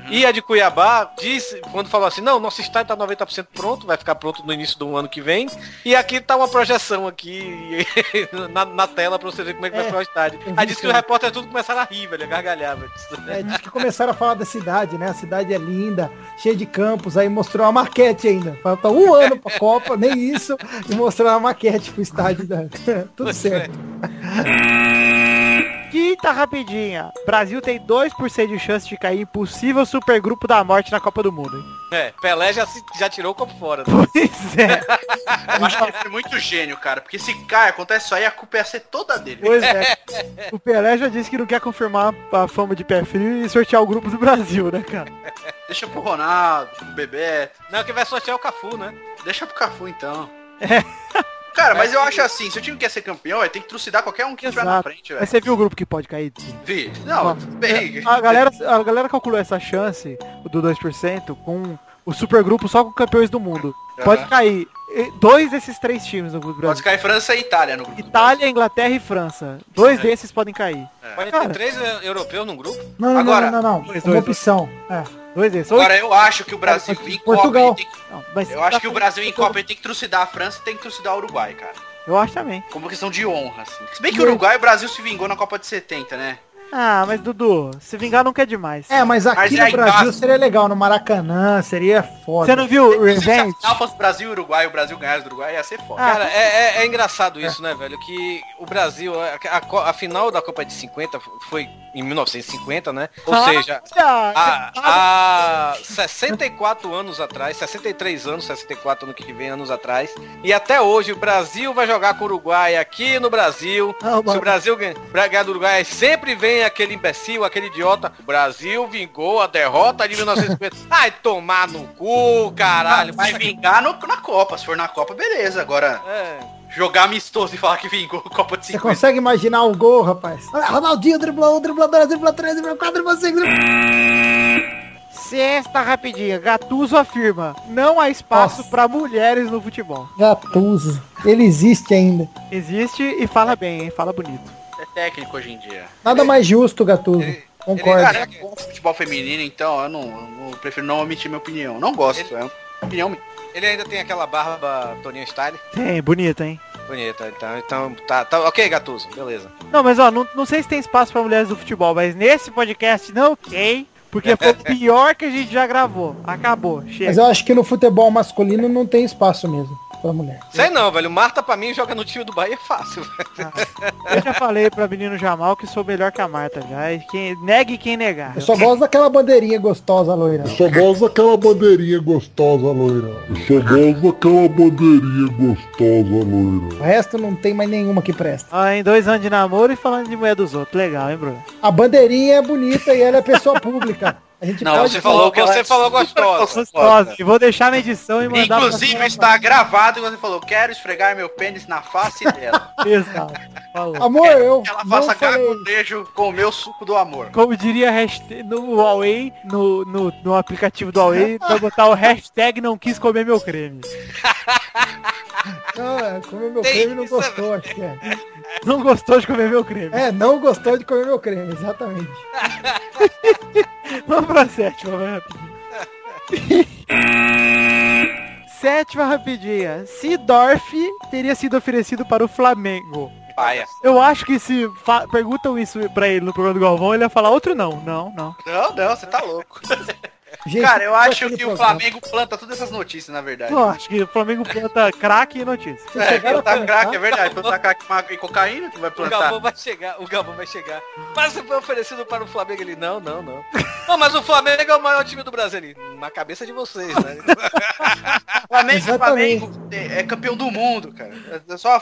E a de Cuiabá disse, quando falou assim, não, nosso estádio tá 90% pronto, vai ficar pronto no início do ano que vem. E aqui tá uma projeção aqui na, na tela pra você ver como é que vai É, ficar o estádio. vi Aí disse que isso. os repórteres tudo começaram a rir, velho, a gargalhar, velho. É, diz que começaram a falar da cidade, né? A cidade é linda, cheia de campos, aí mostrou a maquete ainda. Falta um ano pra Copa, nem isso, e mostrou a maquete pro estádio. Da... Tudo certo. Quinta rapidinha. Brasil tem 2% de chance de cair em possível supergrupo da morte na Copa do Mundo. hein? É, Pelé já, se- já tirou o copo fora. né? Pois é. Eu acho que ele foi muito gênio, cara. Porque se cai, acontece isso aí, a culpa ia ser toda dele. Pois é. O Pelé já disse que não quer confirmar a fama de pé frio e sortear o grupo do Brasil, né, cara? Deixa pro Ronaldo, pro Bebeto. Não, que vai sortear o Cafu, né? Deixa pro Cafu então. Cara, mas eu acho assim, se o time quer ser campeão, tem que trucidar qualquer um que estiver na frente, Mas velho. você viu o grupo que pode cair? Vi. Não, bem. A galera, a galera calculou essa chance do 2% com o supergrupo só com campeões do mundo. Pode Aham. cair dois desses três times no grupo do Pode cair França e Itália no grupo. Itália, Inglaterra e França. Dois desses podem cair. Pode Cara. ter três europeus num grupo. Não, não, Agora, não, não, não. dois, Uma dois, opção. É. Dois desses. Agora eu acho que o Brasil em Copa Portugal. que- Não, mas Eu acho que o Brasil em Copa tem que trucidar a França e tem que trucidar o Uruguai, cara. Eu acho também. Como questão de honra, assim. Se bem que o Uruguai e o Brasil se vingou na Copa de 70, né? Ah, mas Dudu, se vingar não quer demais. É, mas aqui Mas no é em Brasil seria legal, no Maracanã, seria foda. Você não viu o Se Revenge? a fosse Brasil e Uruguai o Brasil ganhasse do Uruguai, ia ser foda. Ah, Cara, é, é- é engraçado isso, né, velho? Que o Brasil, a, a a final da Copa de 50 foi em 1950, né? Ou Ah, seja, há, há 64 anos atrás, 63 anos, 64 ano que vem, anos atrás. E até hoje o Brasil vai jogar com o Uruguai aqui no Brasil. Ah, Se o Brasil ganhar do Uruguai, sempre vem aquele imbecil, aquele idiota. O Brasil vingou a derrota de 1950. Ai, tomar no cu, caralho. vai vingar no- na Copa. Se for na Copa, beleza. Agora, É. jogar amistoso e falar que vingou a Copa de Você 50. consegue imaginar o gol, rapaz? Olha, Ronaldinho driblou um, driblou dois, driblou três, driblou quatro, driblou cinco, driblou... Sexta rapidinha. Gatuso afirma, não há espaço pra mulheres no futebol. Gattuso. Ele existe ainda. Existe e fala bem, hein? Fala bonito. É técnico hoje em dia. Nada mais justo, Gattuso. Concordo. Cara, eu gosto de futebol feminino, então eu não, eu prefiro não omitir minha opinião. Não gosto, é uma opinião minha. Ele ainda tem aquela barba Toninho Style. Tem, bonito, hein? Bonita, então, então tá, tá ok, Gatuso, beleza. Não, mas ó, não, não sei se tem espaço pra mulheres do futebol, mas nesse podcast não tem, porque foi o pior que a gente já gravou. Acabou, chega. Mas eu acho que no futebol masculino não tem espaço mesmo pra mulher. Sei não, velho. Marta pra mim joga no time do Bahia é fácil. Eu já falei pra menino Jamal que sou melhor que a Marta já. E quem, negue quem negar. Eu só gosto daquela bandeirinha gostosa loira. Eu só gosto daquela bandeirinha gostosa, loira. Eu só gosto daquela bandeirinha gostosa, loira. O resto não tem mais nenhuma que presta. Ó, em dois anos de namoro e falando de mulher dos outros. Legal, hein, Bruno? A bandeirinha é bonita e ela é pessoa pública. A gente Não, pode Você falou, você é falou gostosa. Gostosa. E vou deixar na edição e mandar Inclusive está gravado e você falou, quero esfregar meu pênis na face dela. Exato. Falou. Amor, eu Que ela não faça caguejo com o meu suco do amor. Como diria a hashtag, no Huawei, no, no, no aplicativo do Huawei, vai botar o hashtag não quis comer meu creme. Não, é, comeu meu Tem creme não gostou, acho que é. Não gostou de comer meu creme. É, não gostou de comer meu creme, exatamente. Vamos pra sétima, vai rapidinho. sétima rapidinha. Sidorf teria sido oferecido para o Flamengo. Paia. Eu acho que se perguntam isso pra ele no programa do Galvão, ele ia falar outro não. Não, não. Não, não, você tá louco. Gente, Cara, eu acho que o. Flamengo planta todas essas notícias, na verdade. Eu acho que o Flamengo planta craque e notícia. Vocês É, chegaram a plantar comentar? crack, é verdade. Plantar crack e cocaína, que vai O plantar. Galvão vai chegar, o Galvão vai chegar. Mas você foi oferecido para o Flamengo ele não, não, não. Não, mas o Flamengo é o maior time do Brasil ali. Na cabeça de vocês, né? Flamengo, Exatamente. Flamengo é, campeão do mundo, cara. É só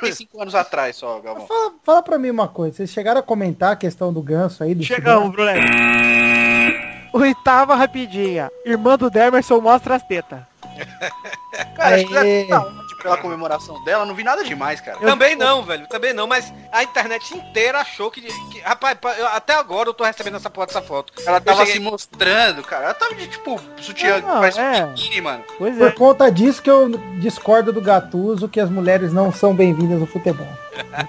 35 anos atrás só, Galvão. Fala, fala pra mim uma coisa, vocês chegaram a comentar a questão do ganso aí? Do Chegamos, Brunete. Oitava rapidinha. Irmã do Demerson mostra as tetas. Cara, acho que Aê. tá ótimo pela comemoração dela, não vi nada demais, cara. Também não, velho, também não, mas a internet inteira achou que, que- rapaz, pa- eu- até agora eu tô recebendo essa foto, essa foto. Ela tava cheguei- se mostrando, cara. Ela tava de, tipo, sutiã Não, parece é. biquíni, mano. Pois Por é. conta disso que eu discordo do Gatuso que as mulheres não são bem-vindas no futebol.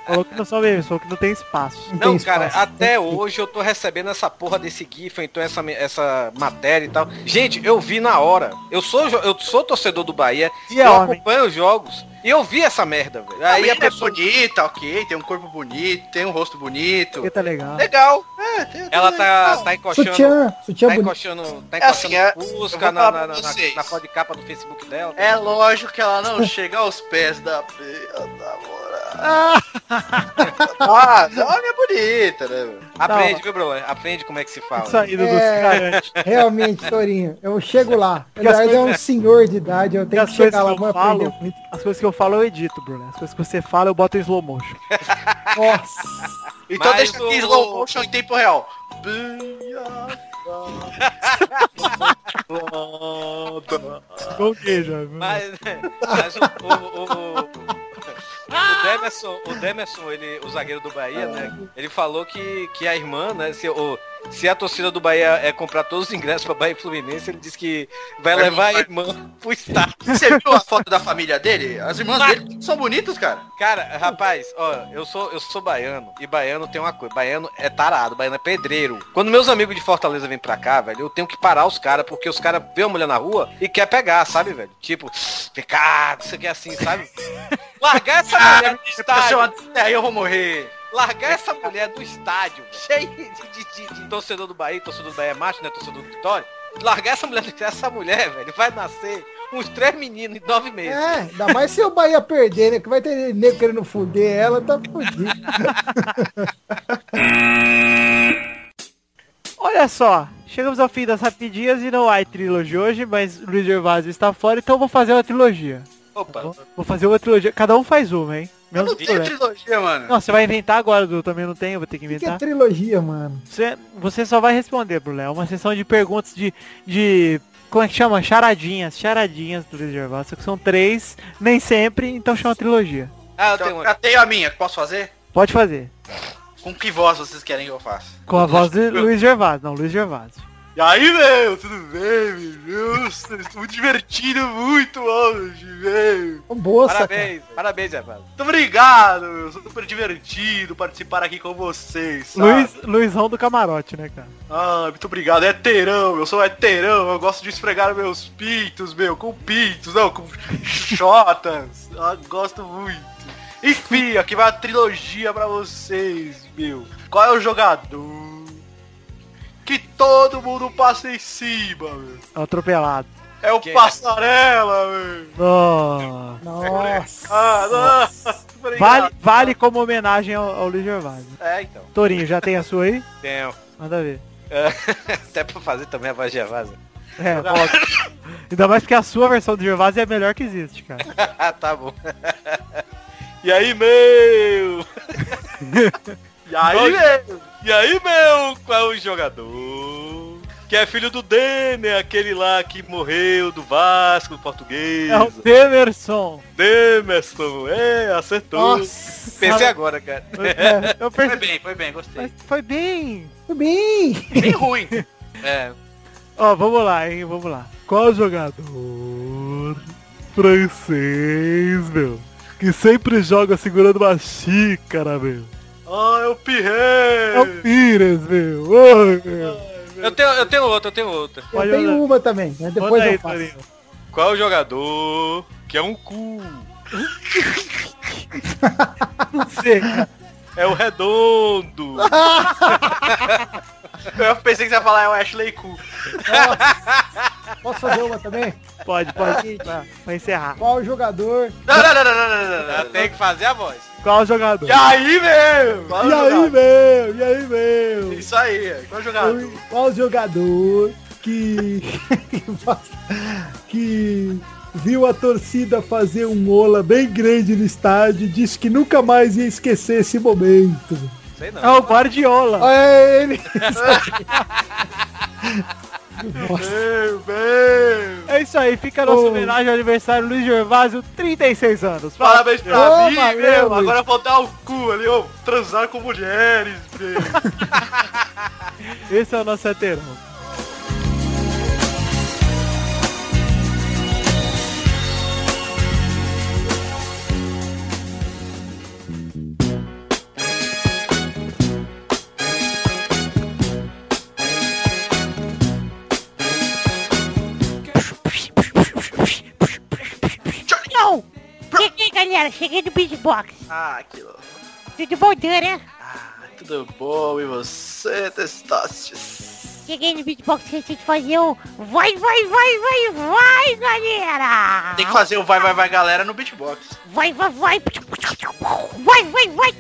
Falou que não são memes, falou que não tem espaço. Não, tem cara, espaço. até hoje eu tô recebendo essa porra desse GIF, então essa, essa matéria e tal. Gente, eu vi na hora. Eu sou, eu sou torcedor do Bahia. E é eu homem. acompanho os jogos. E eu vi essa merda, velho. Aí a pessoa. é bonita, ok, tem um corpo bonito, tem um rosto bonito. Porque tá legal. Legal. É, tem- Ela tá, tá encoxando. Sutiã, sutiã Tá encoxando, tá É assim, encoxando é- Fusca eu vou na, na, na, na, capa do Facebook dela. É lógico que ela não chega aos pés da minha namorada. Ah, olha é bonita, né? Aprende, viu, Bruno? Aprende como é que se fala. Dudu, É. garante. Realmente, Torinho, eu chego lá. Ele é um senhor de idade, eu tenho as que chegar lá que eu falo-. As coisas que eu falo eu edito, Bruno. As coisas que você fala eu boto em slow motion. Nossa. Então Mas deixa o- em slow motion em tempo real. O que, já? Mas, mas o, o, o, o Demerson, o Demerson, ele, o zagueiro do Bahia, né? Ele falou que, que a irmã, né? Se, o, se a torcida do Bahia é comprar todos os ingressos pra Bahia e Fluminense, ele disse que vai levar a irmã pro estádio. Você viu a foto da família dele? As irmãs dele são bonitas, cara. Cara, rapaz, ó, eu sou, eu sou baiano e baiano tem uma coisa, baiano é tarado, baiano é pedreiro. Quando meus amigos de Fortaleza vêm pra cá, velho, eu tenho que parar os caras, porque os caras vê uma mulher na rua e quer pegar, sabe, velho? Tipo, pecado, isso aqui é assim, sabe? Largar essa mulher do estádio, Aí eu vou morrer. largar essa mulher do estádio, cheio de, de- de- de torcedor do Bahia, torcedor do Bahia é macho, né, torcedor do Vitória. Largar essa mulher, essa mulher, velho, vai nascer uns três meninos em nove meses. É, ainda mais se o Bahia perder, né? Que vai ter nego querendo fuder ela, tá fudido. Olha só, chegamos ao fim das rapidinhas e não há trilogia hoje, mas o Luiz Gervásio está fora, então eu vou fazer uma trilogia. Opa, Vou- Vou fazer uma trilogia. Cada um faz uma, hein? Eu não tenho trilogia, mano. Não, você vai inventar agora, Dudu. Também não eu vou ter que O que, que é inventar. trilogia, mano? Você, você só vai responder, Brulé. É uma sessão de perguntas de, de. Como é que chama? Charadinhas. Charadinhas do Luiz Gervásio. Só que são três, nem sempre, então chama trilogia. ah, eu Então, tenho uma. já tenho a minha, posso fazer? Pode fazer. Com que voz vocês querem que eu faça? Com a voz de Luiz Gervásio. Não, Luiz Gervásio. E aí, meu, tudo bem, meu? Estou divertindo muito hoje, velho. Boa. Parabéns, parabéns, rapaz. Muito obrigado, meu. Super divertido participar aqui com vocês, sabe? Luiz, Luizão do camarote, né, cara? Ah, muito obrigado. É terão, eu sou heterão. Eu gosto de esfregar meus pintos, meu, com pintos, não, com chotas. Ah, gosto muito. Enfim, aqui vai a trilogia pra vocês, meu. Qual é o jogador que todo mundo passa em cima, meu? É o atropelado. É o Quem? Passarela, meu. Nossa. Nossa. Ah, nossa. obrigado. Vale, vale como homenagem ao, ao Luiz Gervásio. É, então. Torinho, já tem a sua aí? Tenho. Manda ver. Até pra fazer também a voz de Evasa. É, ótimo. Ainda mais porque a sua versão do Gervásio é a melhor que existe, cara. Ah, tá bom. E aí, meu? E aí, meu? E aí, meu? Qual é o jogador? Que é filho do Denner, aquele lá que morreu do Vasco, português. É o Demerson. Demerson, é, acertou. Nossa. Pensei agora, cara. É, eu Foi percebi. bem, foi bem, gostei. Mas foi bem. Tudo bem. Bem ruim. É. Ó, vamos lá, hein, vamos lá. Qual jogador francês, meu? Que sempre joga segurando uma xícara, meu. Ah, é o É Pirré. o Pires, meu. Oi, meu. Eu tenho, eu tenho outra, eu tenho outra. Eu tenho uma também, mas depois Manda aí, eu faço. Torinho. Qual é o jogador que é um cu? Não sei, cara. É o redondo. Eu pensei que você ia falar é o Ashley Cool. Posso fazer uma também? Pode, pode. Pra, pra encerrar. Qual jogador? Não, não, não, não, não, não, não, tem que fazer a voz. Qual jogador? E aí, meu? Qual E aí, jogador? meu? E aí, meu? Isso aí, qual jogador? Qual jogador que que viu a torcida fazer um ola bem grande no estádio, disse que nunca mais ia esquecer esse momento. Sei não. É o Guardiola. É ele. Meu, meu. É isso aí, fica a nossa Ô. homenagem ao aniversário Luiz Gervásio, 36 anos. Parabéns pra Ô, mim, meu. Luiz. Agora faltar o cu ali, ó. Transar com mulheres, meu. Esse é o nosso heterão. Beatbox. Ah, que louco. Tudo bom, Dana? Tudo bom, e você, Testósteres? Cheguei no Beatbox recente fazer o vai, vai, vai, vai, vai, galera! Tem que fazer o vai, vai, vai, galera no beatbox. Vai, vai, vai. Vai, vai, vai.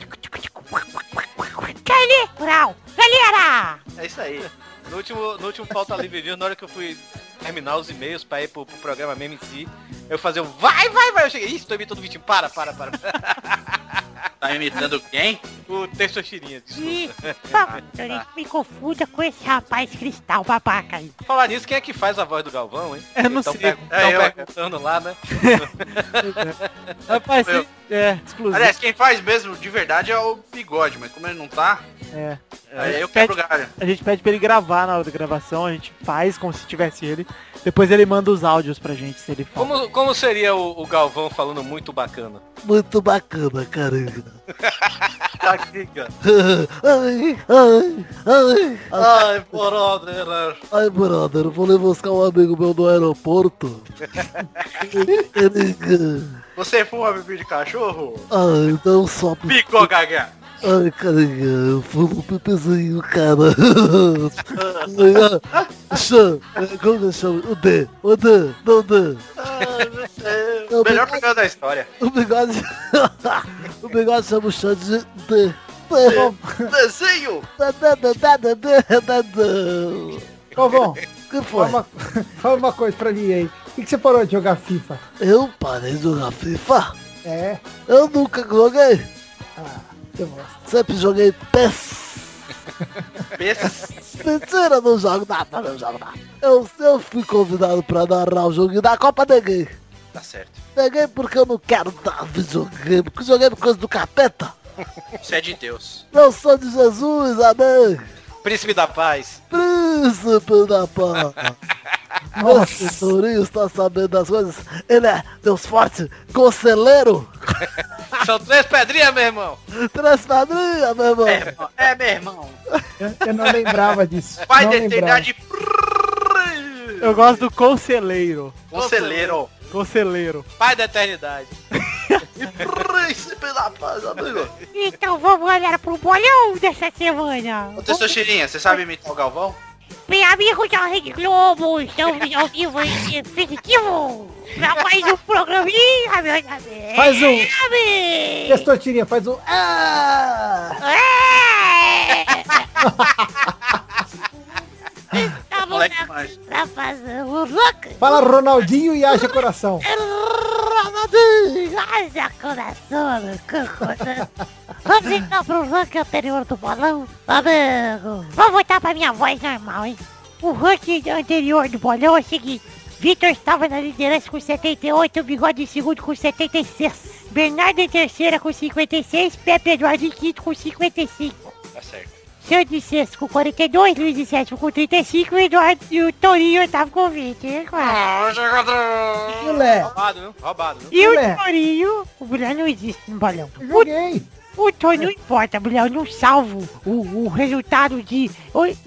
Rural. Galera! É isso aí. No último, no último pauta livre na hora que eu fui terminar os e-mails pra ir pro, pro programa mesmo em si, eu fazer o vai, vai, vai. Eu cheguei, isso, tô imitando o Vitinho. Para, para, para. Tá imitando quem? o Testostirinha, Ih, desculpa. Torinho, me confunda com esse rapaz cristal babaca aí. Falar nisso, quem é que faz a voz do Galvão, hein? Eu não Tão sei. pergun- É tão eu. perguntando lá, né? Rapaz, Eu. É, exclusivo. Aliás, quem faz mesmo de verdade é o bigode, mas como ele não tá, É. aí eu quebro o galho. A gente pede pra ele gravar na hora da gravação, a gente faz como se tivesse ele. Depois ele manda os áudios pra gente, se ele fala. Como, como seria o, o Galvão falando muito bacana? Muito bacana, caramba. Aqui, cara. ai, ai, ai. Ai, brother. Ai, brother, vou levar buscar um amigo meu no aeroporto. Você fuma bebê de cachorro? Ai, não só... Picou, gaga. Ai, carinha, eu fumo um pipizinho, cara. Chama, como que chama? O D, o D, não D. É o melhor programa da história. O bigode... o bigode chama o chão de D. D. Desenho! D, D, D, D, D, D, D. Galvão, O que foi? fala uma, fala uma coisa pra mim aí. Por que, que você parou de jogar FIFA? Eu parei de jogar FIFA? É, Eu nunca joguei. ah, eu gosto. Sempre joguei PES. Mentira, não jogo nada, não jogo nada. Eu, eu fui convidado pra narrar o jogo da Copa, neguei. Tá certo. Neguei porque eu não quero dar videogame, porque videogame é coisa do capeta. Você é de Deus. Eu sou de Jesus, amém. Príncipe da Paz. Príncipe da paz. Nossa, Tourinho está sabendo das coisas. Ele é Deus forte, conselheiro. São três pedrinhas, meu irmão. Três padrinhas, meu irmão. É, é, meu irmão. Eu, eu não lembrava disso. Pai da eternidade. Eu gosto do conselheiro. Conselheiro. Conselheiro. Pai da eternidade. Príncipe da paz, amigo. Então vamos, galera, pro bolão dessa semana. Ô, Testosterinha, você sabe imitar o Galvão? Bem, amigos da Rede Globo, estamos ao vivo em definitivo. Pra mais um programinha, meu Deus. Faz um. Testotirinha, faz um... Ah! Estamos Pra fazer o rock. Fala Ronaldinho e haja coração. Ronaldinho, haja coração, meu. Vamos então pro ranking anterior do bolão. Amigo, vou voltar pra minha voz normal, hein? O ranking anterior do bolão é o seguinte. Vitor estava na liderança com 78, Bigode em segundo com 76. Bernardo em terceira com 56, Pepe Eduardo em quinto com 55. Tá certo. Em sexto com 42, Luiz em sétimo com 35 e Eduardo e o Torinho oitavo com 20. hein, claro? Mulher, Roubado, viu? Roubado, viu? E o. Torinho, o Mulher não existe no bolão. eu joguei. O Tony não importa, mulher, eu não salvo o, o resultado de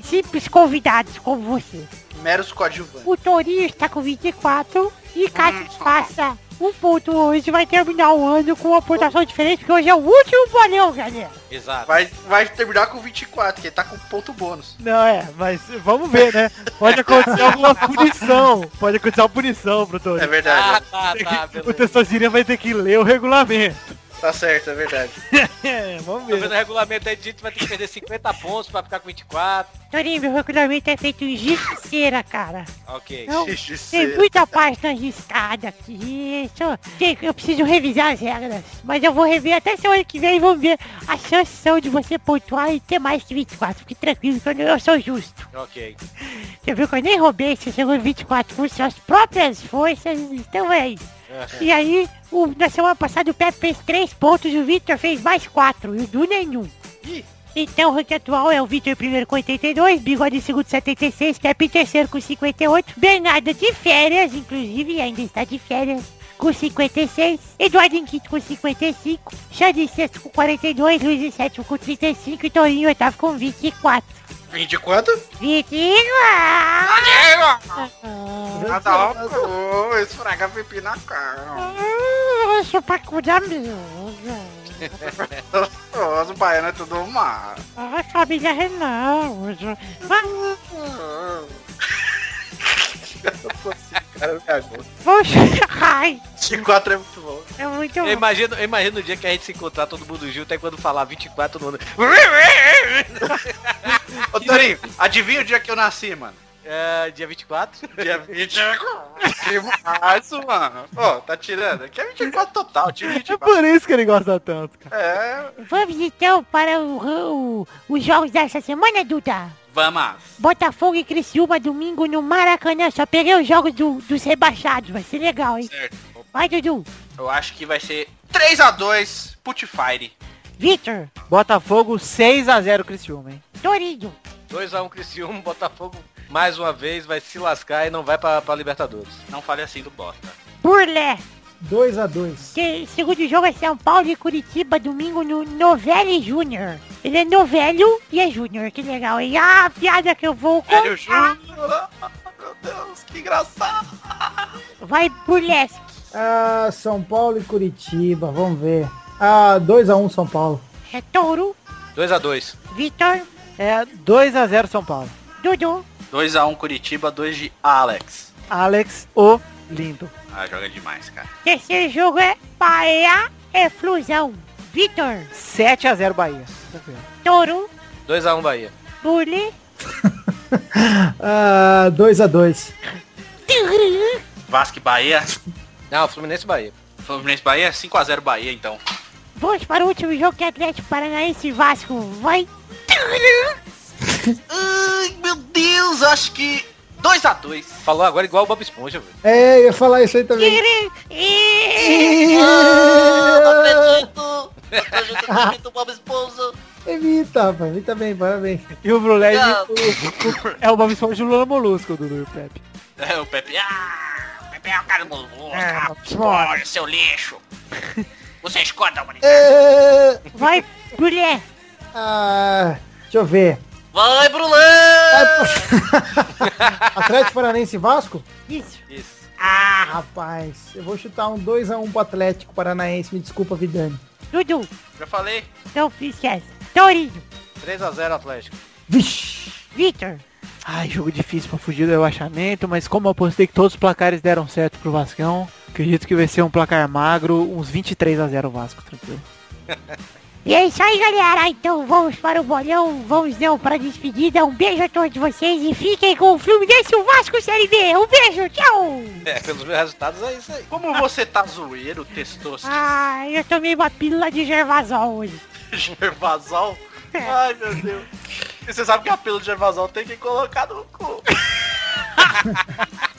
simples convidados como você. Meros coadjuvantes. O Torinho está com 24 e caso faça um ponto hoje, vai terminar o ano com uma pontuação diferente, porque hoje é o último bolão, galera. Exato. Vai, vai terminar com 24, que ele tá com ponto bônus. Não, é, mas vamos ver, né? Pode acontecer alguma punição. Pode acontecer uma punição pro É Tony. Ah, verdade. tá, tá, o. Testosterinha vai ter que ler o regulamento. Tá certo, é verdade. É, vamos Tô vendo o ver. regulamento aí, gente vai ter que perder 50 pontos pra ficar com 24. Torinho, meu regulamento é feito em gisteira, cara. Ok. Não, tem muita página riscada aqui. Isso, tem- eu preciso revisar as regras. Mas eu vou rever até semana que vem e vamos ver a chance são de você pontuar e ter mais que 24. Fique tranquilo que eu, eu sou justo. Ok. Você viu que eu nem roubei, você chegou em 24 com suas próprias forças, então é isso. E aí, o, na semana passada o Pepe fez 3 pontos e o Victor fez mais 4 e o Du nenhum. Então o ranking atual é o Victor em primeiro com 82, Bigode em segundo 76, Pepe em terceiro com 58, Bernardo de férias, inclusive ainda está de férias, com 56, Eduardo em quinto com 55, Xande em sexto com 42, Luiz em sétimo com 35 e Torinho em oitavo com 24. 20 de quanto? 24! Nada louco. Esfraga pipi na cara. Ah, Isso pra cuidar mesmo. Nossa, o baiano é tudo má. A família Renault. Cara, me ajuda. Vamos. Ai, 24 é muito bom. é muito Eu imagino, eu imagino o dia que a gente se encontrar todo mundo junto, aí quando falar 24, todo mundo. Ô, Torinho, adivinha o dia que eu nasci, mano? É, dia 24? Dia 24. Que março, mano. Pô, tá tirando? Aqui é 24 total, É 24. por isso que ele gosta tanto, cara. É, Vamos então para o, o- os jogos dessa semana, Duda. Vamos. Botafogo e Criciúma domingo no Maracanã. Só peguei os jogos do- dos rebaixados. Vai ser legal, hein? Certo. Vai, Dudu. Eu acho que vai ser 3x2 Putfire. Vitor. Botafogo 6x0 Criciúma, hein? Torinho. 2x1 Criciúma, Botafogo mais uma vez vai se lascar e não vai pra, pra Libertadores. Não fale assim do Bota. Burlé. 2x2. Que segundo jogo é São Paulo e Curitiba domingo no Novelli Júnior. Ele é novelho e é júnior, que legal, hein? Ah, a piada que eu vou Velho contar. Júnior. Meu Deus, que engraçado. Vai Burlesque. Ah, São Paulo e Curitiba, vamos ver. Ah, 2x1 São Paulo. É Touro. 2x2. Vitor. É 2x0 São Paulo. Dudu. 2x1 Curitiba, 2 de Alex. Alex, o lindo. Ah, joga demais, cara. Terceiro jogo é Bahia e Flusão. Vitor. 7x0 Bahia. Touro. 2x1 Bahia. Ah, 2x2. Vasco e Bahia. Não, Fluminense e Bahia. Fluminense Bahia, 5x0 Bahia, então. Vamos para o último jogo que é Atlético Paranaense e Vasco. Vai. Ai, meu Deus, acho que 2x2. Falou agora igual o Bob Esponja, velho. É, eu ia falar isso aí também. Ah, não acredito. Não acredito, não acredito, Bob Esponja. Evita, rapaz. Evita bem, parabéns. E o Brulé é o Bob Esponja de Lula Molusco, Dudu e o Pepe. É, o Pepe. Ah, o Pepe é o cara do É, Olha, seu lixo. Você escuta, mano. É, Vai, Burlé. ah, deixa eu ver. Vai, Brulé! Atlético Paranaense e Vasco? Isso. Isso. Ah, rapaz. Eu vou chutar um 2x1 pro Atlético Paranaense. Me desculpa, Vidani. Dudu. Já falei. Não esquece. Torinho. 3x0 Atlético. Vixe. Vitor. Ai, jogo difícil pra fugir do rebaixamento, mas como eu apostei que todos os placares deram certo pro Vascão, acredito que vai ser um placar magro, uns 23x0 Vasco, tranquilo. E é isso aí, galera. Então vamos para o bolão. Vamos não para a despedida. Um beijo a todos vocês e fiquem com o Fluminense e o Vasco Série B. Um beijo. Tchau. É, pelos meus resultados é isso aí. Como você tá zoeiro, testosterona? Ah, eu tomei uma pílula de Gervasol hoje. Gervasol? Ai, meu Deus. E você sabe que a pílula de Gervasol tem que colocar no cu.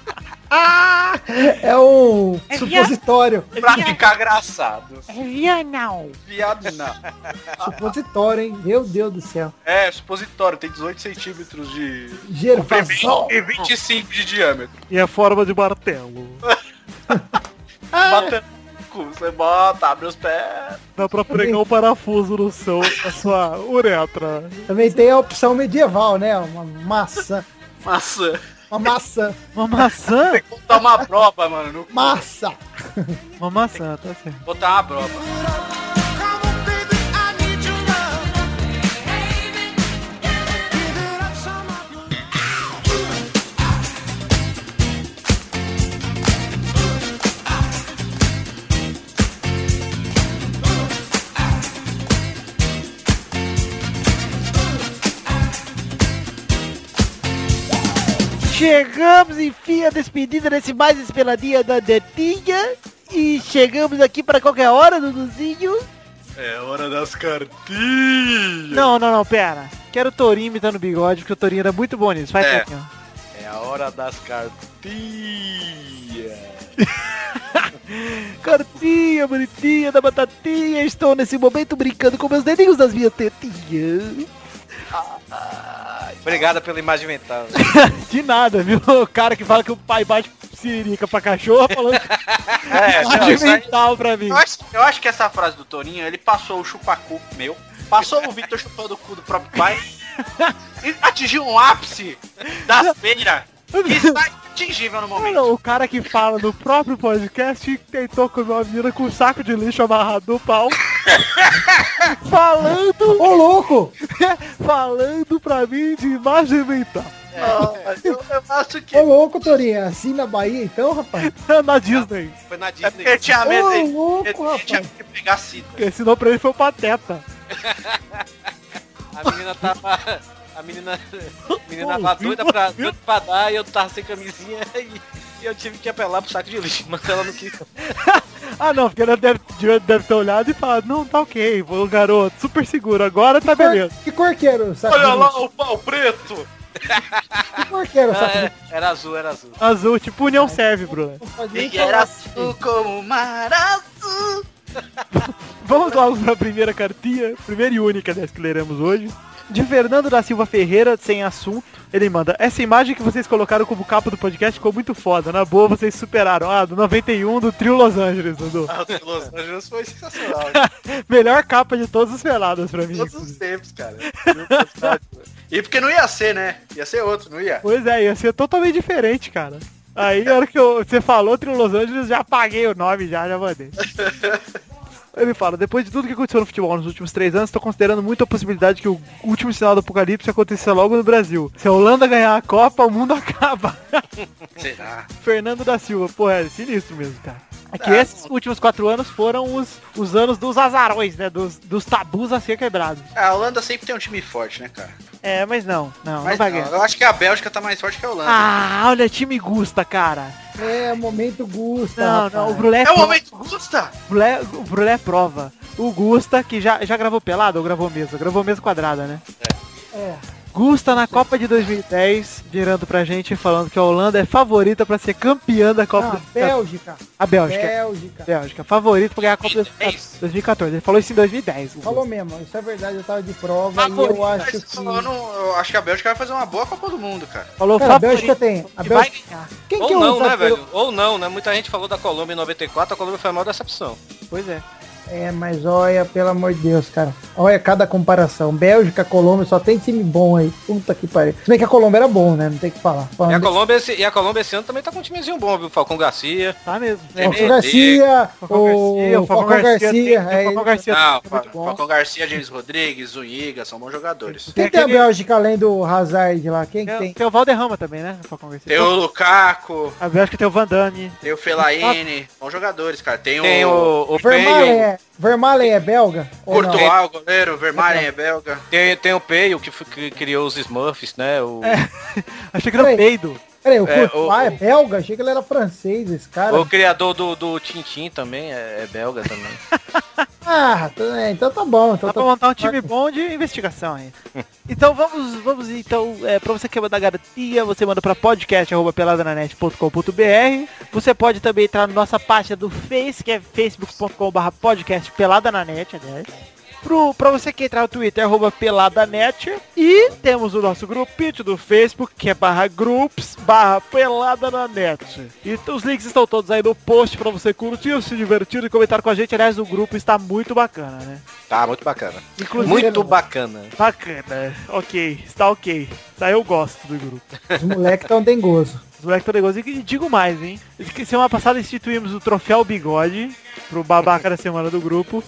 Ah, é um É supositório. Pra ficar engraçado. É Vianal. Viado não. Supositório, hein? Meu Deus do céu. É, supositório, tem 18 centímetros de... Gervasol. E 25 de diâmetro. E a forma de martelo. Batendo você bota, abre os pés. Dá pra pregar um parafuso no seu, na sua uretra. Também tem a opção medieval, né? Uma maçã. Maçã. Uma maçã. Uma maçã? Tem que botar uma broba, mano, no. Massa. Uma maçã, tá certo. Botar uma broba. Chegamos, enfim, a despedida desse mais esperadinha da Netinha. E chegamos aqui para qualquer hora, Duduzinho. É hora das cartinhas. Não, não, não, pera. Quero o Torinho imitando o bigode, porque o Torinho era muito bom nisso. Faz É. ó. É a hora das cartinhas. Cartinha bonitinha da batatinha. Estou nesse momento brincando com meus dedinhos das minhas tetinhas. Obrigado pela imagem mental. De nada, viu? O cara que fala que o pai bate siririca pra cachorro falando É, não, imagem aí- mental pra mim. eu, acho, eu acho que essa frase do Torinho, ele passou o chupacu meu, passou o Victor chupando o cu do próprio pai e atingiu um ápice da feira está inatingível no momento. Não, o cara que fala no próprio podcast tentou comer uma menina com um saco de lixo amarrado no pau. falando, Ô, louco! falando pra mim de imagem mental. Ah, eu, eu acho que Ô, louco, Torinha. Assim na Bahia, então, rapaz? Na Disney. Foi na é Disney. ele tinha medo, Ô, ele, louco, ele tinha rapaz. medo de pegar a cita. Quem ensinou pra ele foi o Pateta. A menina tava. A menina. A menina tava doida pra, doida pra dar e eu tava sem camisinha e, e eu tive que apelar pro saco de lixo, mas ela não quis. Ah não, porque ela deve, deve ter olhado e falado, não, tá ok, o garoto, super seguro, agora tá beleza. Que cor que era o saco Olha lá o pau preto! Que cor que era o saco de É, lixo? era azul, era azul. Azul, tipo União serve, Bruno. Não E era falar. azul como o mar azul. Vamos logo pra primeira cartinha, primeira e única dessa que leremos hoje. De Fernando da Silva Ferreira, sem assunto. Ele manda, essa imagem que vocês colocaram como capa do podcast ficou muito foda. Na boa, vocês superaram. Ah, do 91 do Trio Los Angeles, Dudu. Ah, o Los Angeles foi sensacional. Melhor capa de todos os pelados pra mim. Todos os tempos, cara. E porque não ia ser, né? Ia ser outro, não ia? Pois é, ia ser totalmente diferente, cara. Aí, na hora que eu- você falou Trio Los Angeles, já apaguei o nome, já, já mandei. Ele fala, depois de tudo que aconteceu no futebol nos últimos três anos, estou considerando muito a possibilidade que o último sinal do apocalipse aconteça logo no Brasil. Se a Holanda ganhar a Copa, o mundo acaba. Será? Fernando da Silva, pô, é sinistro mesmo, cara. É que Ah, esses últimos quatro anos foram os, os anos dos azarões, né? Dos, dos tabus a ser quebrados. A Holanda sempre tem um time forte, né, cara? É, mas não, não, não Mas vai não, ganhar. eu acho que a Bélgica tá mais forte que a Holanda. Ah, olha, time Gusta, cara. É, momento Gusta, Não, rapaz. não, o Brulé é o pro- momento Gusta! o Brulé, o Brulé prova. O Gusta, que já, já gravou pelado ou gravou mesa? Gravou mesa quadrada, né? É. Gusta na Copa de 2010, virando pra gente e falando que a Holanda é favorita pra ser campeã da Copa Ah, 2014. Bélgica. A Bélgica. Bélgica. Bélgica, favorita pra ganhar a Copa isso. 2014. Ele falou isso em 2010. o Falou mesmo, isso é verdade, eu tava de prova Favorito, e eu acho mas que... eu, não- eu acho que a Bélgica vai fazer uma boa Copa do Mundo, cara. Falou Cara, a favorito. Bélgica tem. A que vai Bélgica... ganhar. Quem Ou que é o não, né, zagueiro- velho? Ou não, né? Muita gente falou da Colômbia em 94, a Colômbia foi a maior decepção. Pois é. É, mas olha, pelo amor de Deus, cara. Olha cada comparação. Bélgica, Colômbia, só tem time bom aí. Puta que pariu. Se bem que a Colômbia era bom, né? Não tem o que falar. E a, Colômbia, esse, e a Colômbia esse ano também tá com um timezinho bom, viu? Falcão Garcia. Tá mesmo. desse- Falcão Garcia, o Falcão Garcia, é, Falcão Garcia Não, é bom. Falcão Garcia, James Rodrigues, Zuniga, são bons jogadores. Quem tem a Bélgica além do Hazard lá? Quem que Tem, tem? o Valderrama também, né? Falcão Garcia. Tem o Lukaku, A Bélgica tem o Van Damme. tem o Fellaini, bons jogadores, cara. Tem, Tem o, o, o Vermaelen. É, Vermaelen é belga? Courtois, o goleiro, Vermaelen é belga. Tem, tem o Peio, que, que criou os Smurfs, né? O, Achei que era peido. Peraí, o É, Courtois o- é belga? Achei que ele era francês, esse cara. o criador do, do Tintin também é, é belga também. Ah, tá- é, então tá bom. Então Dá tá pra montar um time bom de investigação aí. Então vamos, vamos então, é, pra você que mandar garantia, você manda pra podcast.peladananet.com.br Você pode também entrar na nossa página do Face, que é facebook.com.br podcast peladananet, aliás. Pro, pra você que entrar no Twitter, arroba peladanet. E temos o nosso grupinho do Facebook, que é barra groups, barra pelada na net. E os links estão todos aí no post pra você curtir, se divertir e comentar com a gente. Aliás, o grupo está muito bacana, né? Tá, muito bacana. Inclusive, Muito bacana. Bacana, ok, está ok. Tá, eu gosto do grupo. Os moleques tão dengoso. Os moleques estão negócio. E digo mais, hein? Que Semana passada instituímos o troféu bigode pro babaca da semana do grupo.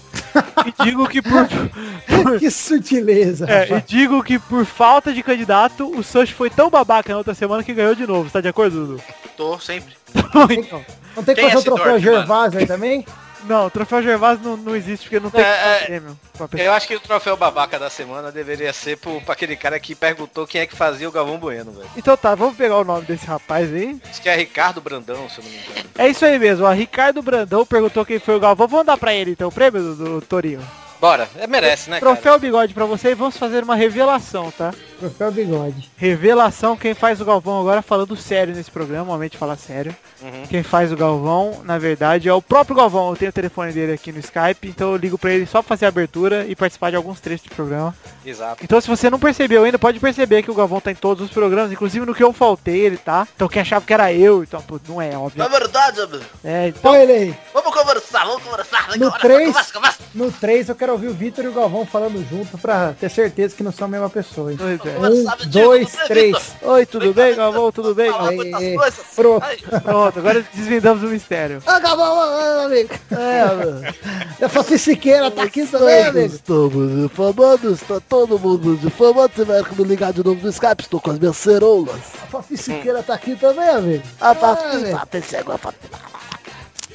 E digo que por. que sutileza. É, e digo que por falta de candidato, o Sancho foi tão babaca na outra semana que ganhou de novo. Você tá de acordo, Dudu? Tô sempre. então. Não tem que Quem é fazer o esse troféu Gervásio aí também? Não, o troféu Gervásio não, não existe porque não tem É, é. prêmio. Eu acho que o troféu babaca da semana deveria ser pro, pra aquele cara que perguntou quem é que fazia o Galvão Bueno, velho. Então tá, vamos pegar o nome desse rapaz aí. Acho que é Ricardo Brandão, se eu não me engano. É isso aí mesmo, ó. Ricardo Brandão perguntou quem foi o Galvão. Vamos dar pra ele então o prêmio do, do Torinho. Bora, é, merece, né, cara? Troféu bigode pra você e vamos fazer uma revelação, tá? Troféu bigode. Revelação, quem faz o Galvão agora falando sério nesse programa, normalmente fala sério. Uhum. Quem faz o Galvão, na verdade, é o próprio Galvão. Eu tenho o telefone dele aqui no Skype, então eu ligo pra ele só pra fazer a abertura e participar de alguns trechos do programa. Exato. Então se você não percebeu ainda, pode perceber que o Galvão tá em todos os programas, inclusive no que eu faltei ele tá. Então quem achava que era eu, então pô, não é, óbvio. É verdade, amigo. É, então ele aí. Vamos conversar, vamos conversar. No conversa, 3, conversa, conversa. no 3 eu quero ouvir o Vitor e o Galvão falando junto pra ter certeza que não são a mesma pessoa. hein? É. velho. Um, dois, você, três. Oi, tudo bem, Galvão? Tudo bem? Pronto. Pronto, agora desvendamos o mistério. Acabou, meu amigo. É, mano. A Fafi Siqueira tá aqui também, amigo. Estamos difamando, está todo mundo difamando. Tiver que me ligar de novo no Skype, estou com as minhas ceroulas. A Fafi Siqueira tá aqui também, amigo. A Ah, Fafi. Fafi chegou, a Fafi.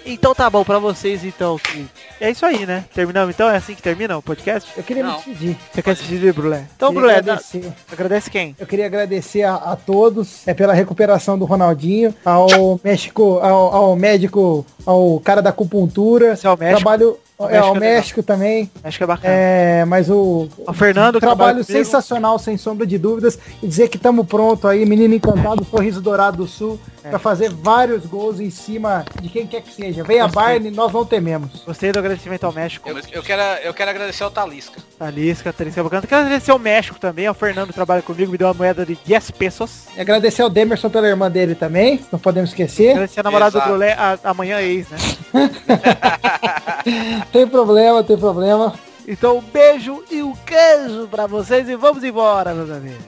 Então tá bom pra vocês, então. Que... É isso aí, né? Terminamos então? É assim que termina o podcast? Eu queria me Não. despedir. Você quer se despedir, Brulé? Então, Queria Brulé, dá- agradecer. agradece quem? Eu queria agradecer a, a todos é, pela recuperação do Ronaldinho, ao México, ao, ao médico, ao cara da acupuntura. Esse é o México. Trabalho O é, México ao é. México também. Acho que é bacana. É, mas o, O Fernando, trabalho sensacional, sem sombra de dúvidas. E dizer que estamos pronto aí, menino encantado, Sorriso Dourado do Sul, É. pra fazer vários gols em cima de quem quer que seja. Venha a Bayern, nós não tememos. Gostei do agradecimento ao México. Eu, eu quero, eu quero agradecer ao Talisca. Talisca, Talisca bacana. Quero agradecer ao México também, ao Fernando que trabalha comigo, me deu uma moeda de 10 pesos. E agradecer ao Demerson pela irmã dele também, não podemos esquecer. Agradecer a namorada do. Brulé, amanhã né? tem problema, tem problema. Então um beijo e um queijo pra vocês e vamos embora, meus amigos.